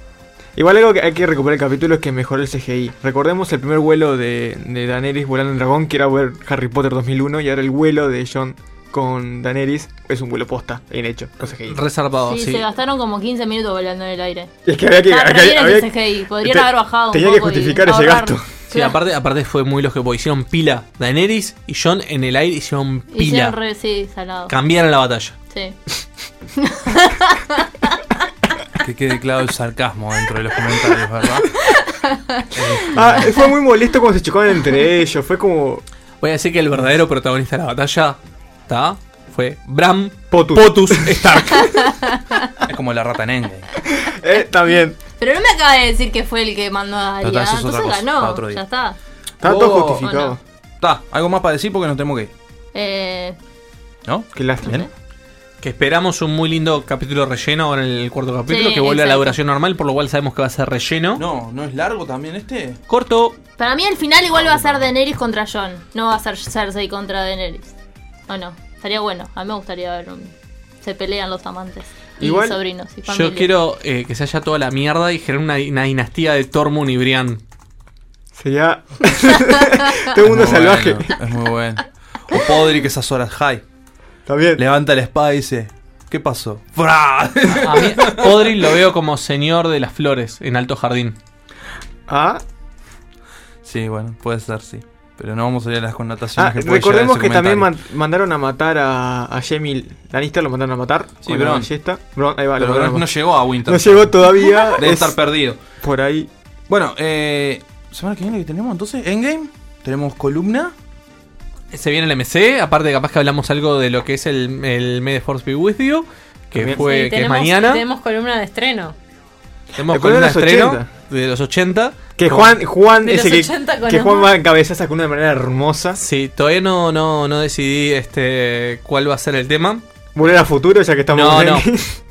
F: Igual algo que hay que recuperar el capítulo es que mejoró el CGI. Recordemos el primer vuelo de, de Daenerys volando en dragón, que era ver Harry Potter 2001, y ahora el vuelo de John con Daenerys es un vuelo posta, bien hecho, con CGI.
E: Reservado,
K: sí,
E: sí.
K: se gastaron como 15 minutos volando en el aire.
F: Es que había que-
K: re
F: había-
K: CGI, podrían
F: te-
K: haber bajado un
F: tenía que
K: poco
F: justificar ese
K: ahorrar.
F: gasto.
E: Sí, aparte, aparte fue muy lógico, hicieron pila. Daenerys y John en el aire hicieron pila.
K: Hicieron re, sí, salado.
E: Cambiaron la batalla.
K: Sí.
S: Que quede claro el sarcasmo dentro de los comentarios, ¿verdad?
F: Ah, fue muy molesto cuando se chocaban entre ellos, fue como...
E: Voy a decir que el verdadero protagonista de la batalla, ¿está? Fue Bram
F: Potus,
E: Stark.
S: Es como la rata en Endgame.
F: eh, también.
K: Pero no me acaba de decir que fue el que mandó a
S: eso es otra
K: Entonces
S: cosa,
K: ganó.
S: para otro día.
K: Ya está.
F: Está todo
S: Oh,
F: justificado.
S: Está, algo más para decir porque nos tenemos que ir.
K: Eh,
S: ¿No?
F: Qué lástima.
S: Bien.
E: Que esperamos un muy lindo capítulo relleno ahora en el cuarto capítulo,
K: Sí,
E: que vuelve a la
K: exacto.
E: duración normal, por lo cual sabemos que va a ser relleno.
S: No, ¿no es largo también este?
E: Corto.
K: para mí el final igual va a ser Daenerys contra Jon. No va a ser Cersei contra Daenerys. ¿O no? Estaría bueno. A mí me gustaría ver un... Se pelean los amantes. Y
E: Igual,
K: sobrinos y familia.
E: Yo quiero eh, que se haya toda la mierda y generar una, una dinastía de Tormund y Brian.
F: Sería... todo mundo
S: Es muy
F: salvaje.
S: bueno, es muy bueno. O Podrick esas horas high.
F: Está bien.
S: Levanta la espada y dice, ¿qué pasó?
E: A mí, Podrick lo veo como señor de las flores en Alto Jardín.
F: Ah,
S: Sí, bueno, puede ser, sí. Pero no vamos a ir a las connotaciones
F: ah,
S: que puede
F: recordemos que también man- mandaron a matar a, a Jamie Lannister, lo mandaron a matar.
S: Sí,
F: con la
S: Bron.
F: ballesta. Bron, ahí va,
S: Pero no llegó a Winter.
F: No llegó todavía.
S: Debe
F: es
S: estar perdido.
F: Por ahí.
S: Bueno, eh, semana que viene que tenemos entonces Endgame. Tenemos columna.
E: Se viene el MC, aparte capaz que hablamos algo de lo que es el, el May the Force Be With You, que
F: También.
E: fue
G: Sí,
E: que es
G: tenemos-
E: mañana.
G: Tenemos columna de estreno.
E: Tenemos columna de estreno
F: 80.
E: De los 80.
F: Que
E: Con-
F: Juan, Juan
G: De
F: ese que,
G: 80 con
F: que Juan va a encabezar esa con una manera hermosa.
E: Sí, todavía no, no, no decidí este cuál va a ser el tema.
F: Volver a futuro, ya que estamos
E: No,
F: en-
E: no.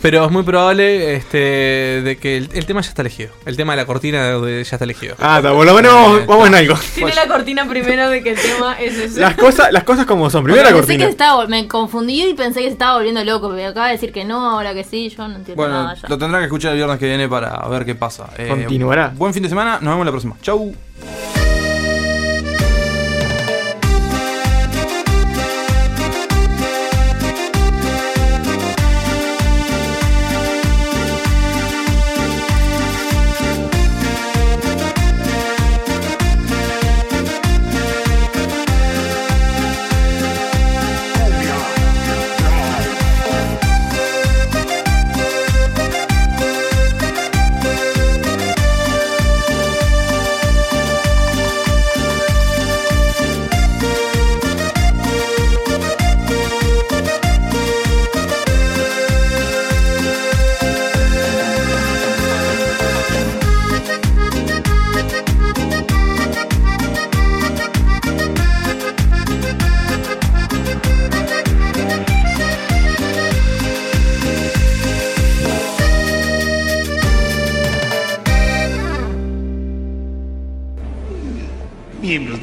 E: Pero es muy probable este, de que el, el tema ya está elegido. El tema de la cortina de- ya está elegido.
F: Ah, está, por lo menos vamos, vamos en algo.
G: Tiene la cortina primero de que el tema es ese.
F: Las cosas, las cosas como son. Primero la
K: Porque pensé que
F: cortina.
K: se estaba, vol- me confundí y pensé que se estaba volviendo loco. Porque acaba de decir que no, ahora que sí, yo no entiendo
S: Bueno,
K: nada ya.
S: lo tendrá que escuchar el viernes que viene para ver qué pasa. Eh,
F: Continuará.
S: Buen fin de semana, nos vemos la próxima. Chau.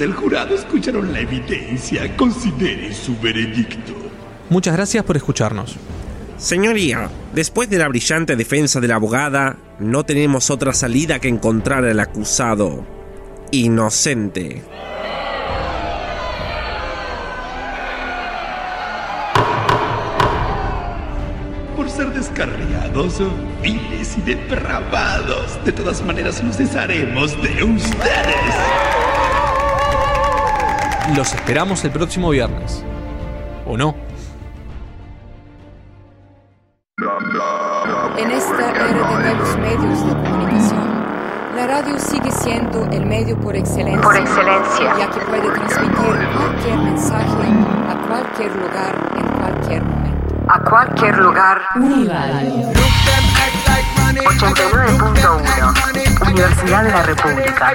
B: Del jurado escucharon la evidencia. Consideren su veredicto.
E: Muchas gracias por escucharnos.
T: Señoría, después de la brillante defensa de la abogada, no tenemos otra salida que encontrar al acusado inocente.
B: Por ser descarriados, viles y depravados. De todas maneras, nos desharemos de ustedes.
E: Los esperamos el próximo viernes. ¿O no?
U: En esta era de nuevos medios de comunicación, la radio sigue siendo el medio por excelencia,
M: Por excelencia.
U: ya que puede transmitir cualquier mensaje a cualquier lugar en cualquier momento.
M: A cualquier lugar.
U: Uniradio.
M: 89.1 Universidad de la República.